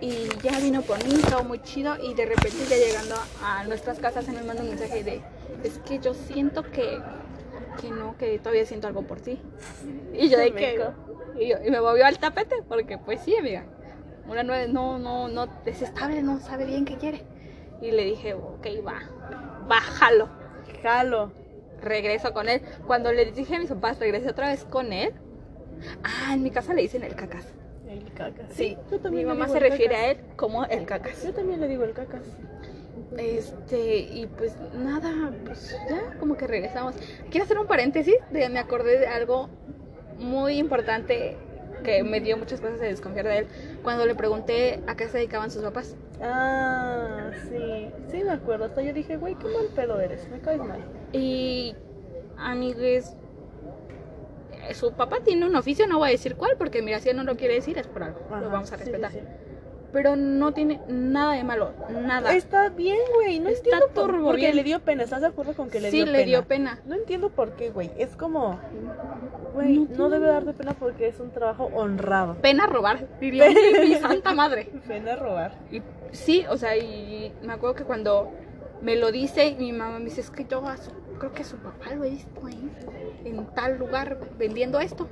Y ya vino por mí, todo muy chido. Y de repente, ya llegando a nuestras casas, él me manda un mensaje de: Es que yo siento que, que no, que todavía siento algo por ti. Y yo de que. Y, yo- y me movió al tapete, porque pues sí, amiga. Una nueve no, no, no, desestable, no sabe bien qué quiere. Y le dije: Ok, va, bájalo. Jalo. Regreso con él. Cuando le dije a mis papás, regresé otra vez con él. Ah, en mi casa le dicen el cacas. El cacas. Sí, yo mi también le mamá se refiere cacas. a él como el cacas. Yo también le digo el cacas. Este, y pues nada, pues ya como que regresamos. Quiero hacer un paréntesis, de, me acordé de algo muy importante que me dio muchas cosas de desconfiar de él. Cuando le pregunté a qué se dedicaban sus papás. Ah, sí. Sí, me acuerdo. Hasta yo dije, güey, qué mal pedo eres. Me caes mal. Y, amigues, su papá tiene un oficio, no voy a decir cuál, porque mira, si él no lo quiere decir es por algo. lo Ajá, vamos a sí, sí, respetar. sí. Pero no tiene nada de malo, nada. Está bien, güey. No Está entiendo por, porque bien. le dio pena. ¿Estás de acuerdo con que le sí, dio le pena? dio pena. No entiendo por qué, güey. Es como, güey, No no, debe darte pena porque es un trabajo honrado. Pena robar, diría mi, mi santa madre. Pena robar. Y sí, o sea, y me acuerdo que cuando me lo dice, mi mamá me dice, es que yo a su- creo que su papá lo he visto ahí, en tal lugar vendiendo esto.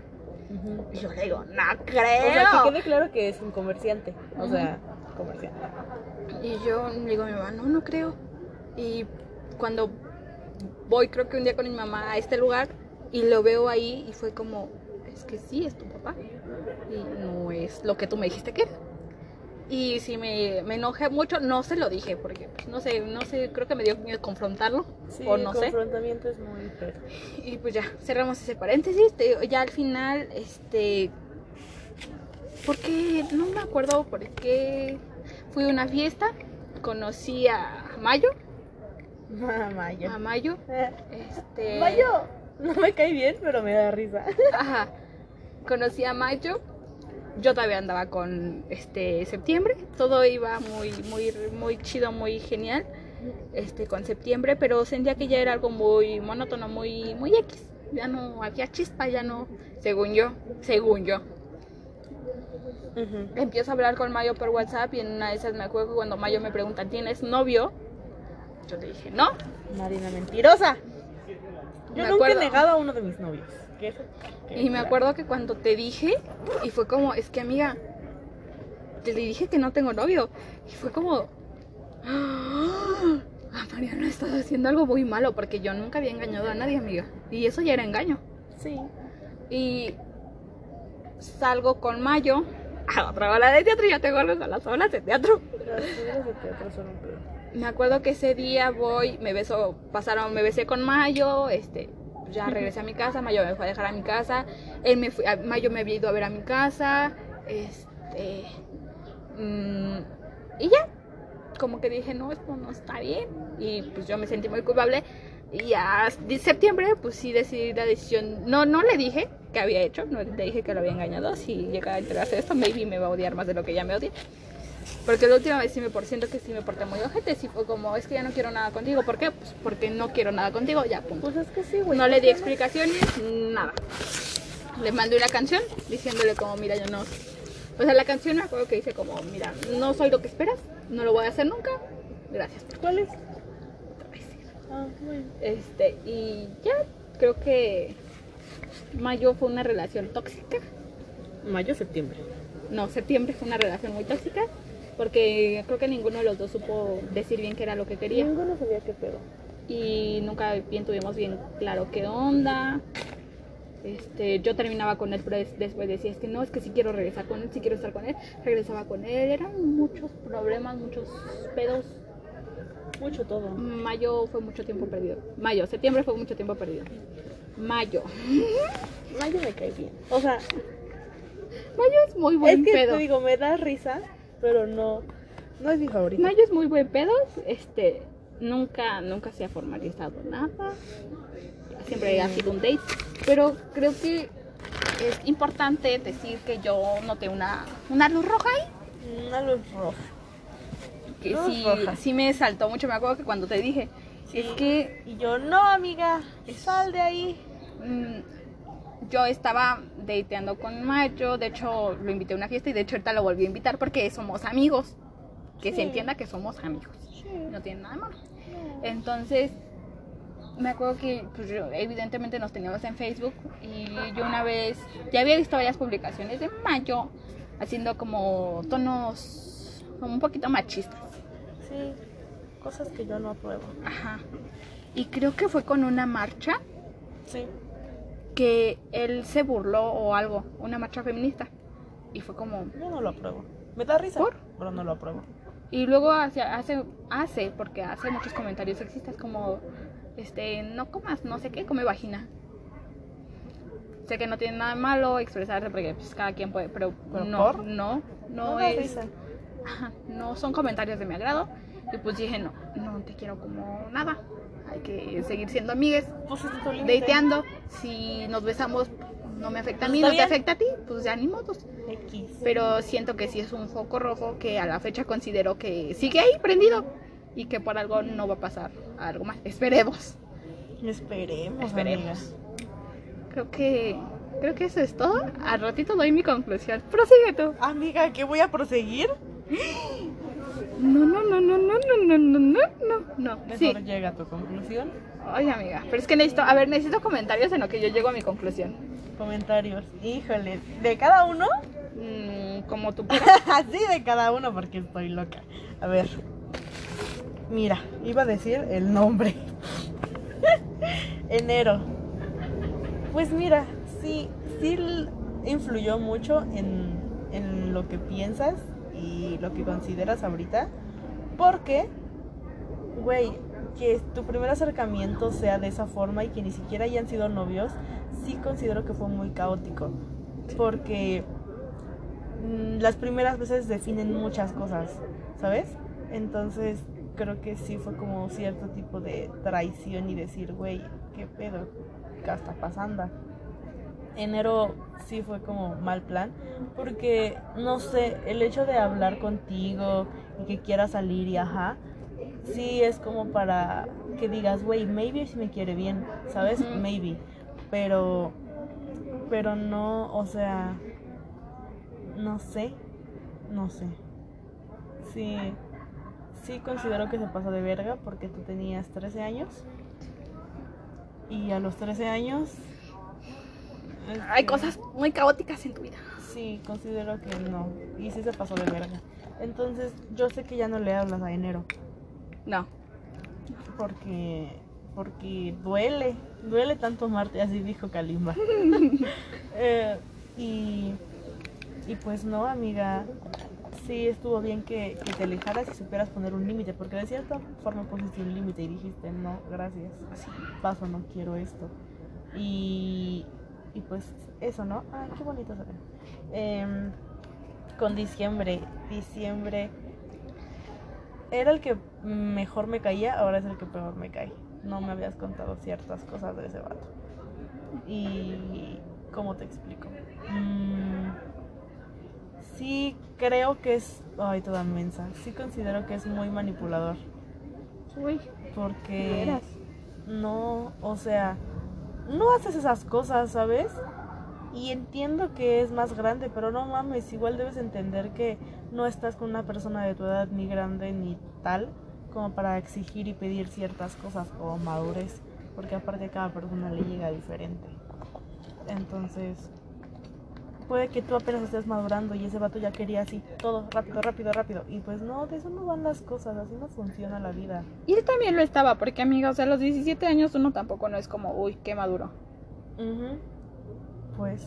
Y yo le digo, no O sea, creo. que quede claro que es un comerciante. O sea, comerciante. Y yo le digo a mi mamá, no, no creo. Y cuando voy, creo que un día con mi mamá a este lugar y lo veo ahí y fue como, es que sí, es tu papá. Y no es lo que tú me dijiste que era. Y si me, me enojé mucho, no se lo dije, porque pues, no sé, no sé, creo que me dio miedo confrontarlo, Sí, o el no sé. confrontamiento es muy feo. Y pues ya, cerramos ese paréntesis. Te ya al final, este. Porque no me acuerdo por qué fui a una fiesta. Conocí a Mayo. Mayo. A Mayo. Este. Mayo. No me cae bien, pero me da risa. Ajá. conocí a Mayo. Yo todavía andaba con este septiembre. Todo iba muy, muy, muy chido, muy genial. Este, con septiembre, pero sentía que ya era algo muy monótono, muy, muy X. Ya no había chispa, ya no, según yo, según yo. Empiezo a hablar con Mayo por WhatsApp y en una de esas me acuerdo cuando Mayo me pregunta, ¿tienes novio? Yo le dije, no. Marina mentirosa. Yo Me nunca he acuerdo. negado a uno de mis novios. Que eso- que Y me acuerdo que cuando te dije, y fue como, es que amiga, te le dije que no tengo novio. Y fue como, ah, Mariana, estás haciendo algo muy malo porque yo nunca había engañado a nadie, amiga. Y eso ya era engaño. Sí. Y salgo con Mayo a otra ola de teatro y ya tengo algo con las olas de teatro. Las obras de teatro son un pedo. Me acuerdo que ese día voy, me beso, pasaron, me besé con Mayo, este, ya regresé a mi casa, Mayo me fue a dejar a mi casa, él me fue, a- Mayo me había ido a ver a mi casa, este, mm, y ya, como que dije, no, esto no está bien, y pues yo me sentí muy culpable, y de septiembre, pues sí decidí la decisión, no, no le dije que había hecho, no le dije que lo había engañado, si llega a enterarse esto, maybe me va a odiar más de lo que ya me odia. Porque la última vez sí me por siento que sí me porté muy ojete, sí fue como, es que ya no quiero nada contigo. ¿Por qué? Pues porque no quiero nada contigo, ya, punto. Pues es que sí, güey. No le di explicaciones, nada. Le mandé una canción diciéndole como, mira, yo no... O sea, la canción me acuerdo que dice como, mira, no soy lo que esperas, no lo voy a hacer nunca, gracias por ¿Cuál es? otra vez. Ah, bueno. Este, y ya, creo que mayo fue una relación tóxica. Mayo, septiembre. No, septiembre fue una relación muy tóxica, porque creo que ninguno de los dos supo decir bien qué era lo que quería. Ninguno sabía qué pedo. y nunca bien tuvimos bien claro qué onda. Este, yo terminaba con él, pero des- después decía, es que no, es que si quiero regresar con él, si quiero estar con él, regresaba con él. Eran muchos problemas, muchos pedos. Mucho todo. Mayo fue mucho tiempo perdido. Mayo, septiembre fue mucho tiempo perdido. Mayo. Mayo me cae bien. O sea, Mayo es muy buen es que pedo. te digo, me da risa, pero no, no es mi favorito. Mayo es muy buen pedo. Este, nunca, nunca se ha formalizado nada. Siempre ha sido un date. Pero creo que es importante decir que yo noté una, una luz roja ahí. Una luz roja. Que Luz sí, roja. sí me saltó mucho. Me acuerdo que cuando te dije, Sí. es que Y yo, no, amiga, sal de ahí. mm, yo estaba dateando con Mayo. De hecho, lo invité a una fiesta y de hecho ahorita lo volví a invitar porque somos amigos. Que Sí. se entienda que somos amigos. Sí. No tiene nada de malo. Entonces, me acuerdo que pues, yo- evidentemente nos teníamos en Facebook y yo una vez ya había visto varias publicaciones de Mayo haciendo como tonos como un poquito machistas. Sí, cosas que yo no apruebo. Ajá. Y creo que fue con una marcha Sí. Que él se burló o algo, una marcha feminista. Y fue como, Yo no lo apruebo. Me da risa, ¿Por? pero no lo apruebo. Y luego hace, hace, hace, porque hace muchos comentarios sexistas como, este, no comas, no sé qué, come vagina. Sé que no tiene nada malo expresarse porque pues, cada quien puede, pero, ¿Pero no, por? no, no Me da es, no son comentarios de mi agrado. Y pues dije, no, no te quiero como nada. Hay que seguir siendo amigues, límite. dateando. Si nos besamos, no me afecta a mí, Está no te afecta a ti, pues ya ni modos. X. Pero siento que sí es un foco rojo que a la fecha considero que sigue ahí prendido y que por algo no va a pasar algo más. Esperemos. Esperemos. Esperemos. amiga. Creo que creo que eso es todo. Al ratito doy mi conclusión. Prosigue tú. Amiga, ¿qué voy a proseguir? No, no, no, no, no, no, no, no, no, no, no. Mejor llega a tu conclusión. Ay, amiga, pero es que necesito, a ver, necesito comentarios en lo que yo llego a mi conclusión. Comentarios. Híjole, ¿de cada uno? Mm, como tú. Así de cada uno porque estoy loca. A ver. Mira, iba a decir el nombre. Enero. Pues mira, sí, sí influyó mucho en, en lo que piensas y lo que consideras ahorita. Porque, güey, que tu primer acercamiento sea de esa forma y que ni siquiera hayan sido novios, sí considero que fue muy caótico. Porque mm, las primeras veces definen muchas cosas, ¿sabes? Entonces creo que sí fue como cierto tipo de traición y decir, güey, ¿qué pedo? ¿Qué está pasando? Enero sí fue como mal plan, porque no sé, el hecho de hablar contigo y que quieras salir y ajá, sí es como para que digas, güey, maybe si me quiere bien, ¿sabes? Maybe, pero, pero no, o sea, no sé, no sé. Sí, sí considero que se pasó de verga porque tú tenías 13 años y a los 13 años... Hay cosas muy caóticas en tu vida. Sí, considero que no. Y sí se pasó de verga. Entonces, yo sé que ya no le hablas a enero. No. Porque. Porque duele. Duele tanto Marte, así dijo Kalimba. Eh, y. Y pues no, amiga. Sí, estuvo bien que, que te alejaras y supieras poner un límite. Porque de cierta forma pusiste un límite y dijiste, no, gracias. Así paso, no quiero esto. Y. Y pues eso, ¿no? Ay, qué bonito se ve. Em, con diciembre. Diciembre. Era el que mejor me caía, ahora es el que peor me cae. No me habías contado ciertas cosas de ese vato. Y. ¿Cómo te explico? Mm, sí, creo que es. Ay, toda mensa. Sí, considero que es muy manipulador. Uy, Porque. No, o sea, no haces esas cosas, ¿sabes? Y entiendo que es más grande, pero no mames, igual debes entender que no estás con una persona de tu edad ni grande ni tal como para exigir y pedir ciertas cosas o madurez, porque aparte cada persona le llega diferente. Entonces, puede que tú apenas estés madurando y ese vato ya quería así, todo rápido, rápido, rápido. Y pues no, de eso no van las cosas, así no funciona la vida. Y él también lo estaba, porque amiga, o sea, a los 17 años uno tampoco no es como, uy, qué maduro. Ujú. Pues,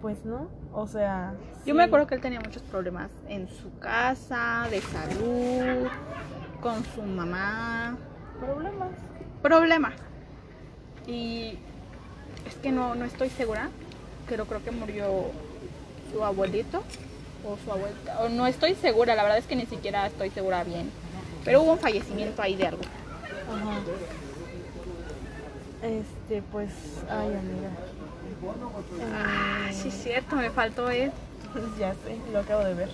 pues no, o sea. Yo me acuerdo que él tenía muchos problemas en su casa, de salud, con su mamá. problemas. Problema. Y es que no, no estoy segura, pero creo que murió su abuelito o su abuelita. O no estoy segura, la verdad es que ni siquiera estoy segura bien. Pero hubo un fallecimiento ahí de algo. Ajá. Este, pues, ay, amiga. Ah, sí, es cierto, me faltó él. Pues ya sé, lo acabo de ver.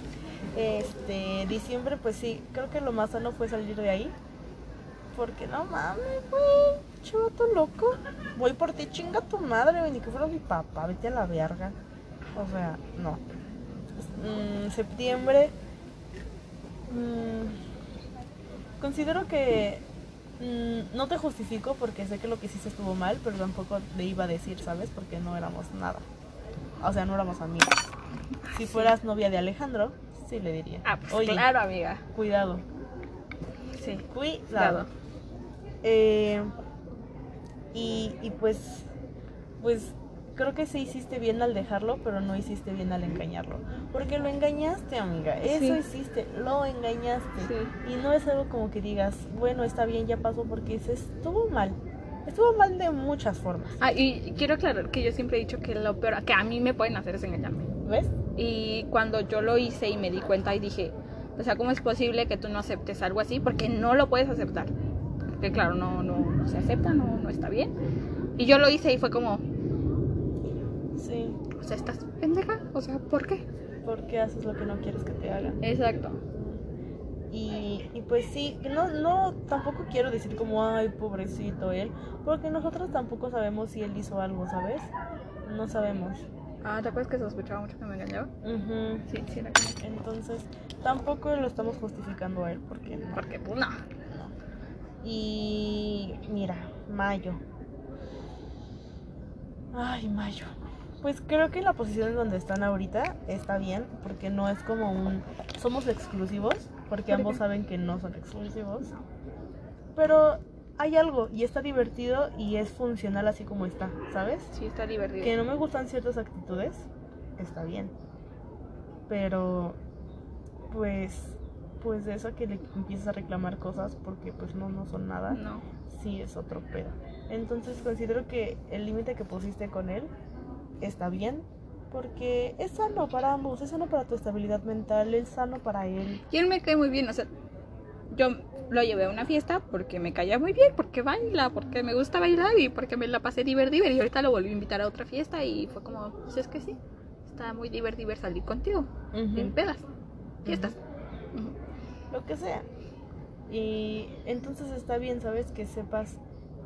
Este, diciembre, pues sí, creo que lo más sano fue salir de ahí. Porque no mames, güey, chavato loco. Voy por ti, chinga tu madre, güey, ni que fuera mi papá, vete a la verga. O sea, no. Mm, septiembre. mm, considero que mm, no te justifico porque sé que lo que hiciste estuvo mal, pero tampoco le iba a decir, ¿sabes? Porque no éramos nada. O sea, no éramos amigos. Si fueras novia de Alejandro, sí le diría. Ah, pues Oye, claro, amiga. cuidado. Sí. Cuidado. Cuidado. Eh, y, y pues, pues creo que sí hiciste bien al dejarlo, pero no hiciste bien al engañarlo. Porque lo engañaste, amiga. Eso Sí. hiciste, lo engañaste. Sí. Y no es algo como que digas, bueno, está bien, ya pasó, porque se estuvo mal. Estuvo mal de muchas formas. Ah, y quiero aclarar que yo siempre he dicho que lo peor que a mí me pueden hacer es engañarme. ¿Ves? Y cuando yo lo hice y me di cuenta y dije, o sea, ¿cómo es posible que tú no aceptes algo así? Porque no lo puedes aceptar. Porque claro, no, no, no se acepta, no, no está bien. Y yo lo hice y fue como, Sí. o sea, estás pendeja, o sea, ¿por qué? Porque haces lo que no quieres que te hagan. Exacto. Y, y pues sí, no, no, tampoco quiero decir como, ay, pobrecito él, porque nosotros tampoco sabemos si él hizo algo, ¿sabes? No sabemos. Ah, ¿te acuerdas que sospechaba mucho que me engañaba? Ujú. Sí, sí, era como, Entonces, tampoco lo estamos justificando a él, porque no. porque pues no. Y mira, mayo. Ay, mayo. Pues creo que la posición en donde están ahorita está bien, porque no es como un... Somos exclusivos, porque ¿Por ambos saben que no son exclusivos. Pero hay algo, y está divertido y es funcional así como está, ¿sabes? Sí, está divertido. Que no me gustan ciertas actitudes, está bien. Pero, pues, pues de eso que le empiezas a reclamar cosas porque pues no, no son nada, No. sí es otro pedo. Entonces considero que el límite que pusiste con él está bien. Porque es sano para ambos, es sano para tu estabilidad mental, es sano para él. Y él me cae muy bien, o sea, yo lo llevé a una fiesta porque me caía muy bien, porque baila, porque me gusta bailar y porque me la pasé divertido y ahorita lo volví a invitar a otra fiesta y fue como, pues es que sí, está muy divertido salir contigo, en pedas, fiestas. Ujú. Lo que sea. Y entonces está bien, ¿sabes? Que sepas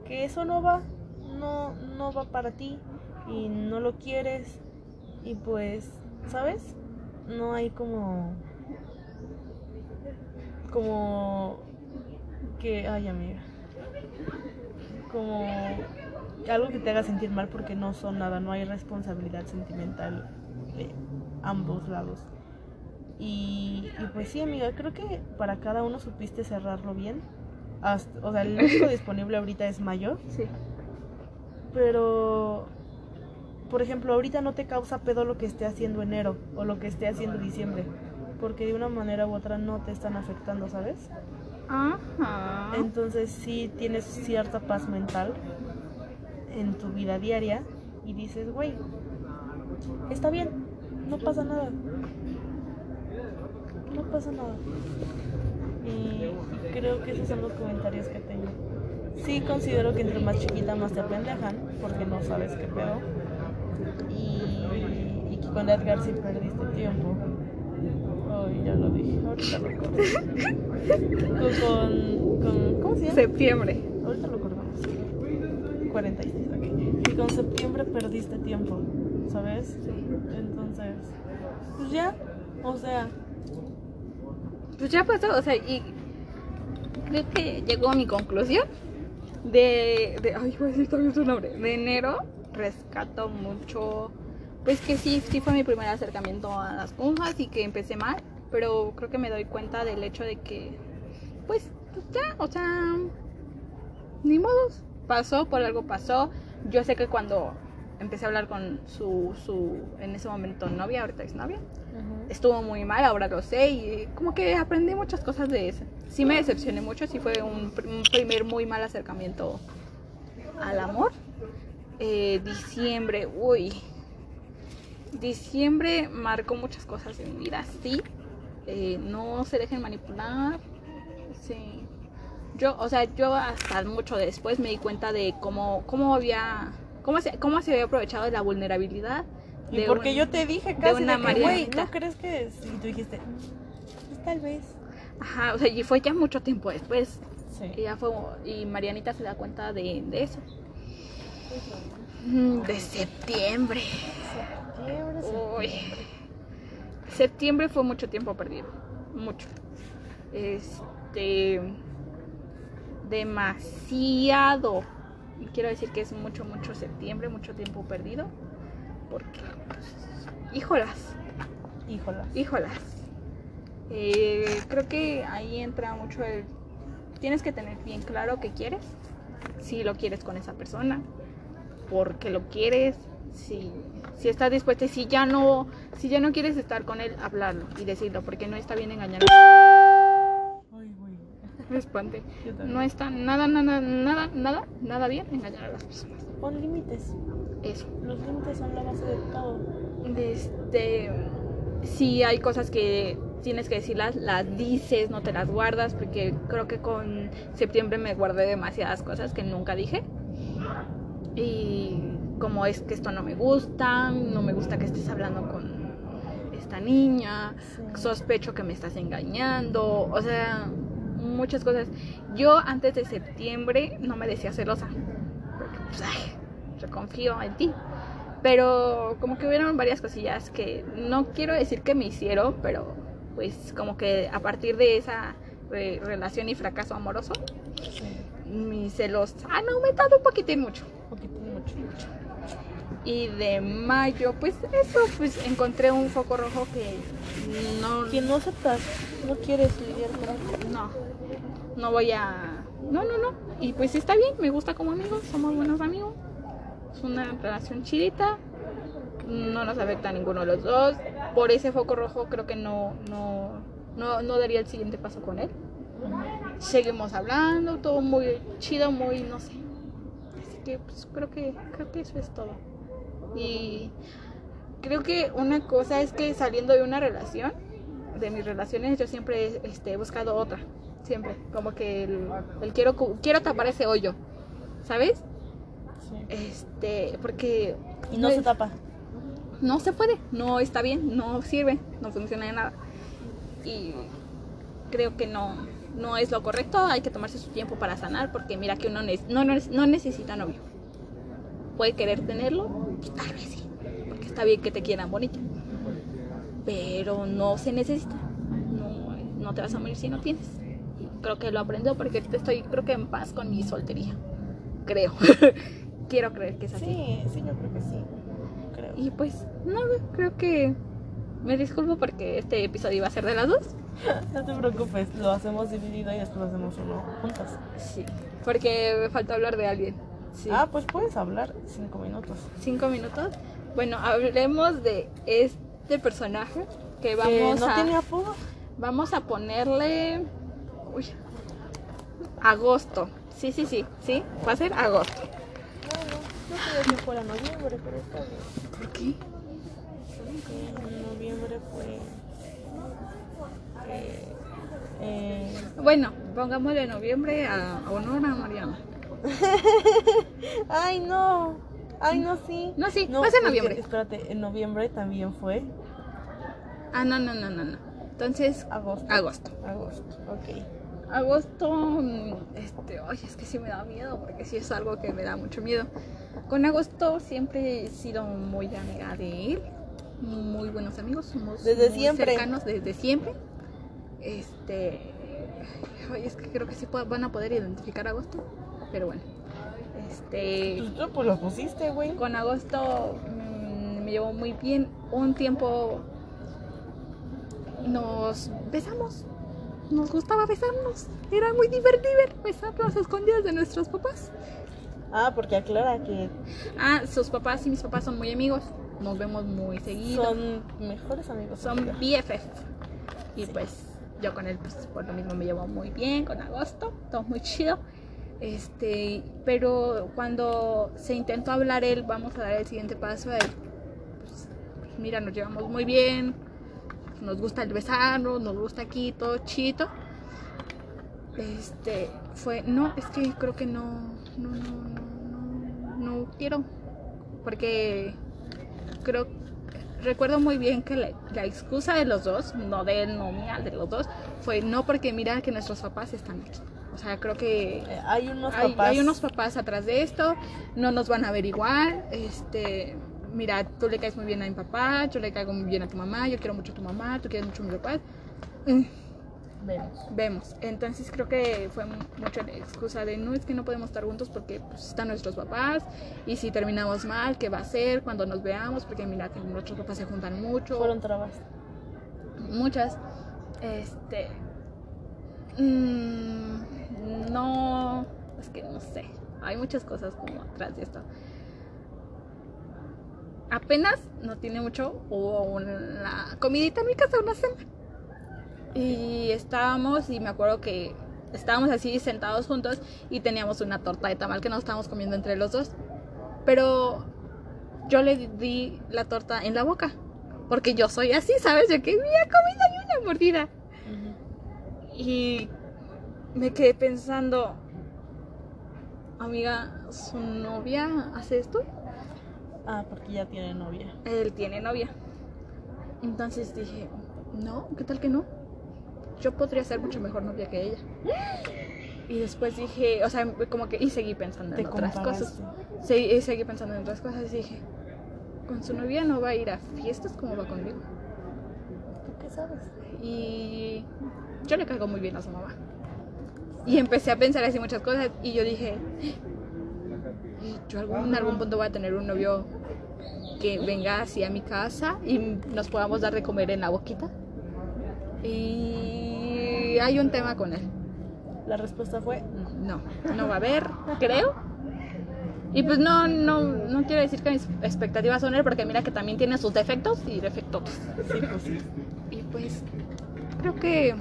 que eso no va, no, no va para ti y no lo quieres y pues, ¿sabes? No hay como, como que, ay amiga, como algo que te haga sentir mal porque no son nada, no hay responsabilidad sentimental de ambos lados. Y, y pues sí, amiga, creo que para cada uno supiste cerrarlo bien. Hasta- o sea, el único disponible ahorita es mayo, Sí. pero por ejemplo, ahorita no te causa pedo lo que esté haciendo enero o lo que esté haciendo diciembre, porque de una manera u otra no te están afectando, ¿sabes? Ajá. Entonces sí tienes cierta paz mental en tu vida diaria y dices, güey, está bien, no pasa nada. No pasa nada. Y creo que esos son los comentarios que tengo. Sí considero que entre más chiquita más te apendejan, porque no sabes qué pedo. Y, y que con Edgar sí perdiste tiempo. Ay, ya lo dije, ahorita lo con, con, ¿Cómo se llama? Septiembre. Ahorita lo cortamos. 46, ok. Y con septiembre perdiste tiempo, ¿sabes? Entonces, pues ya, o sea, Pues ya pasó, o sea, y creo que llegó a mi conclusión de, de ay, voy a decir también su nombre, de enero rescato mucho, pues que sí, sí fue mi primer acercamiento a las cosas y que empecé mal, pero creo que me doy cuenta del hecho de que, pues, ya, o sea, ni modos, pasó, por algo pasó, yo sé que cuando empecé a hablar con su, su, en ese momento novia, ahorita es novia, estuvo muy mal, ahora lo sé y como que aprendí muchas cosas de eso. Sí me decepcioné mucho, sí fue un primer muy mal acercamiento al amor. Eh, diciembre, uy. Diciembre marcó muchas cosas en mi vida, sí. Eh, no se dejen manipular. Sí. Yo, o sea, yo hasta mucho después me di cuenta de cómo, cómo había, cómo se, cómo se había aprovechado de la vulnerabilidad. y de porque un- yo te dije casi una de que. ¿no crees que si tú dijiste? "Pues tal vez. Ajá, o sea, y fue ya mucho tiempo después. Sí. Y ya fue, y Marianita se da cuenta de, de eso. De septiembre. Septiembre, Uy. septiembre. Septiembre fue mucho tiempo perdido. Mucho. Este. Demasiado. Y quiero decir que es mucho, mucho septiembre, mucho tiempo perdido. Porque, pues, híjolas. Híjola. Híjolas. Eh, creo que ahí entra mucho el... Tienes que tener bien claro qué quieres. Si lo quieres con esa persona. Porque lo quieres. Si, si estás dispuesta y si ya no... Si ya no quieres estar con él, hablarlo y decirlo. Porque no está bien engañar. Me espante. No está nada, nada, nada, nada, nada bien engañar a las personas. Pon límites. Eso. Los límites son la base de todo. Este, si hay cosas que tienes que decirlas, las dices, no te las guardas, porque creo que con septiembre me guardé demasiadas cosas que nunca dije. Y como es que esto no me gusta, no me gusta que estés hablando con esta niña, Sí. sospecho que me estás engañando, o sea, muchas cosas. Yo antes de septiembre no me decía celosa, porque pues, ay, yo confío en ti. Pero como que hubieron varias cosillas que no quiero decir que me hicieron, pero pues como que a partir de esa relación y fracaso amoroso, mis celos han aumentado un poquitín mucho. Poquitín mucho. Y de mayo, pues eso, pues encontré un foco rojo que no, Quien no aceptas, no quieres lidiar con él. no, no voy a, no, no, no. Y pues está bien, me gusta como amigos, somos buenos amigos. Es una relación chidita, no nos afecta a ninguno de los dos. Por ese foco rojo creo que no, no, no, no daría el siguiente paso con él. Seguimos hablando, todo muy chido, muy, no sé. Así que pues creo que, creo que eso es todo. Y creo que una cosa es que saliendo de una relación, de mis relaciones, yo siempre este, he buscado otra. Siempre. Como que el, el quiero, quiero tapar ese hoyo. ¿Sabes? Sí. Este, porque. Y no se tapa. no se puede, no está bien, no sirve, no funciona de nada. Y creo que no, no es lo correcto, hay que tomarse su tiempo para sanar, porque mira que uno ne- no, no, no necesita novio. Puede querer tenerlo, pues, tal vez sí, porque está bien que te quieran bonito. Pero no se necesita. No, no te vas a morir si no tienes. Creo que lo aprendo porque estoy, creo que en paz con mi soltería. Creo. Quiero creer que es así. Sí, sí, yo creo que sí. Creo. Y pues nada, creo que me disculpo porque este episodio iba a ser de las dos. No te preocupes, lo hacemos dividido y después hacemos uno juntas. Sí. Porque me falta hablar de alguien. Sí. Ah, pues puedes hablar cinco minutos. Cinco minutos. Bueno, hablemos de este personaje que Que vamos no a tiene apodo. vamos a ponerle uy, agosto. Sí, sí, sí, sí, va a ser agosto. No, no, no que fuera noviembre, pero está bien. ¿Por qué? En noviembre fue. eh, eh, Bueno, pongámosle noviembre a a honor a Mariana. Ay, no. Ay, no, sí. No, sí, va a ser noviembre. Espérate, en noviembre también fue Ah, no, no, no, no, no. Entonces, agosto. agosto. Agosto, ok. Agosto, mm, este, ay, es que sí me da miedo, porque sí es algo que me da mucho miedo. Con Agosto siempre he sido muy amiga de él, muy buenos amigos, somos Desde muy siempre. cercanos desde siempre. Este, ay, es que creo que sí van a poder identificar a Agosto, pero bueno. Este, Pues tú pues lo pusiste, güey. con Agosto mm, me llevó muy bien. Un tiempo nos besamos. Nos gustaba besarnos. Era muy divertido besarnos a escondidas de nuestros papás. Ah, porque aclara que Ah, sus papás y mis papás son muy amigos. Nos vemos muy seguido. son mejores amigos. Son. BFF. Y pues yo con él, pues por lo mismo me llevo muy bien, con Agosto, todo muy chido. Este, pero cuando se intentó hablar él, vamos a dar el siguiente paso él. Pues, pues, mira, nos llevamos muy bien, nos gusta el besarnos, nos gusta aquí, todo chito. Este, fue, no, es que creo que no, no, no, no, no, no quiero. Porque creo recuerdo muy bien que la, la excusa de los dos, no de él, no mía, de los dos, fue no porque mira que nuestros papás están aquí. O sea, creo que hay unos hay, papás. hay unos papás atrás de esto, no nos van a ver igual. Este, mira, tú le caes muy bien a mi papá, yo le caigo muy bien a tu mamá, yo quiero mucho a tu mamá, tú quieres mucho a mi papá. Mm, Vemos. vemos. Entonces creo que fue mucho la excusa de no es que no podemos estar juntos porque pues, están nuestros papás y si terminamos mal, ¿qué va a ser cuando nos veamos? Porque mira que nuestros papás se juntan mucho, Fueron trabas. muchas. Este, mm, no, es que no sé, hay muchas cosas como atrás de esto. Apenas, no tiene mucho, hubo una comidita en mi casa, una cena. Y estábamos, y me acuerdo que estábamos así sentados juntos y teníamos una torta de tamal que nos estábamos comiendo entre los dos. Pero yo le di la torta en la boca. Porque yo soy así, ¿sabes? Yo que me he comido ni una mordida. Y me quedé pensando, amiga, ¿su novia hace esto? Ah, porque ya tiene novia. Él tiene novia. Entonces dije, no, ¿qué tal que no? Yo podría ser mucho mejor novia que ella. Y después dije, o sea, como que, y seguí pensando en otras comparaste. cosas. Sí, y seguí pensando en otras cosas y dije, con su novia no va a ir a fiestas como va conmigo. ¿Tú qué sabes? Y yo le caigo muy bien a su mamá. Y empecé a pensar así muchas cosas y yo dije, yo algún, en algún punto voy a tener un novio que venga así a mi casa y nos podamos dar de comer en la boquita. Y hay un tema con él. La respuesta fue No, no va a haber, creo. Y pues no, no, no quiero decir que mis expectativas son él, porque mira que también tiene sus defectos y defectos. sí, pues sí. Y pues creo que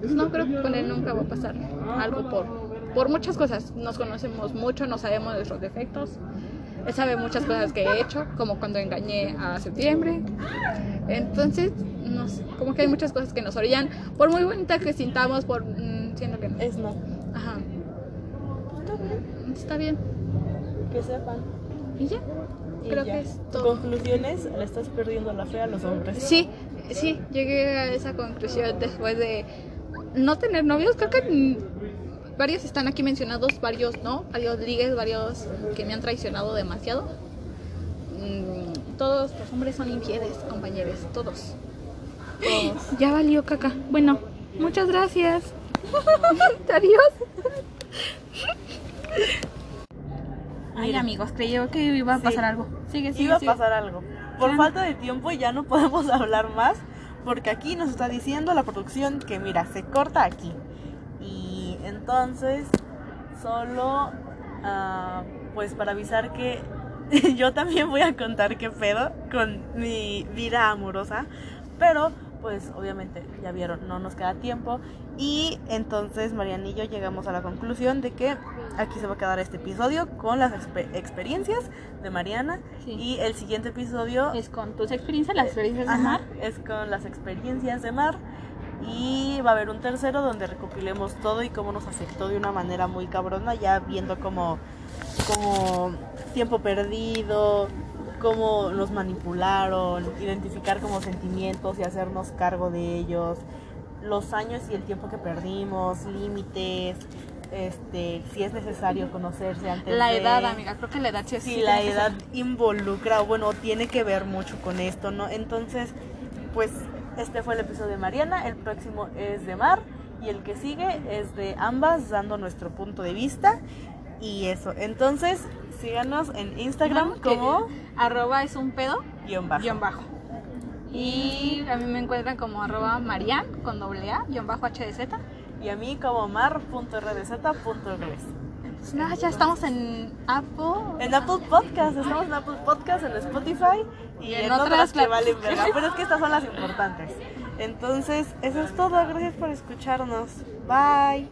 pues, no creo que con él nunca va a pasar algo por, por muchas cosas. Nos conocemos mucho, no sabemos nuestros defectos. Él sabe muchas cosas que he hecho, como cuando engañé a septiembre. Entonces, no sé, como que hay muchas cosas que nos orillan, por muy bonita que sintamos, por mm, siento que no. Es no. Ajá. Está bien. Que sepan. ¿Y ya? Y Creo ya. que es todo. Conclusiones, le estás perdiendo la fe a los hombres. Sí, sí, llegué a esa conclusión después de no tener novios. Creo que varios están aquí mencionados, varios no, varios ligues, varios que me han traicionado demasiado. Mm, Todos los hombres son infieles, compañeros, todos. Todos. Ya valió caca. Bueno, muchas gracias. Adiós. Ay, Mira. amigos, creí yo que iba a Sí. pasar algo. Sigue, sigue. Iba a pasar algo. Por falta de tiempo ya no podemos hablar más porque aquí nos está diciendo la producción que mira, se corta aquí. Entonces solo ah, pues para avisar que yo también voy a contar qué pedo con mi vida amorosa, pero pues obviamente ya vieron, no nos queda tiempo y entonces Mariana y yo llegamos a la conclusión de que aquí se va a quedar este episodio con las expe- experiencias de Mariana Sí. y el siguiente episodio Es con tus experiencias, las experiencias de ajá, Mar. es con las experiencias de Mar y va a haber un tercero donde recopilemos todo y cómo nos afectó de una manera muy cabrona, ya viendo como, como tiempo perdido, cómo nos manipularon, identificar como sentimientos y hacernos cargo de ellos, los años y el tiempo que perdimos, límites, este, si es necesario conocerse antes La de- edad, amiga, creo que la edad sí es sí la edad involucra, bueno, tiene que ver mucho con esto, ¿no? Entonces, pues este fue el episodio de Mariana, el próximo es de Mar y el que sigue es de ambas dando nuestro punto de vista y eso. Entonces, síganos en Instagram Ajá, como arroba es un pedo guion bajo. guion bajo. Y a mí me encuentran como arroba marian con doble A guion bajo HDZ. y a mí como mar.rdzs.gles. Nada, ya estamos en Apple. En Apple Podcast, estamos en Apple Podcast, en Spotify y, Y en en, otras otras que valen verga. Pero es que estas son las importantes. Entonces, eso es todo. Gracias por escucharnos. Bye.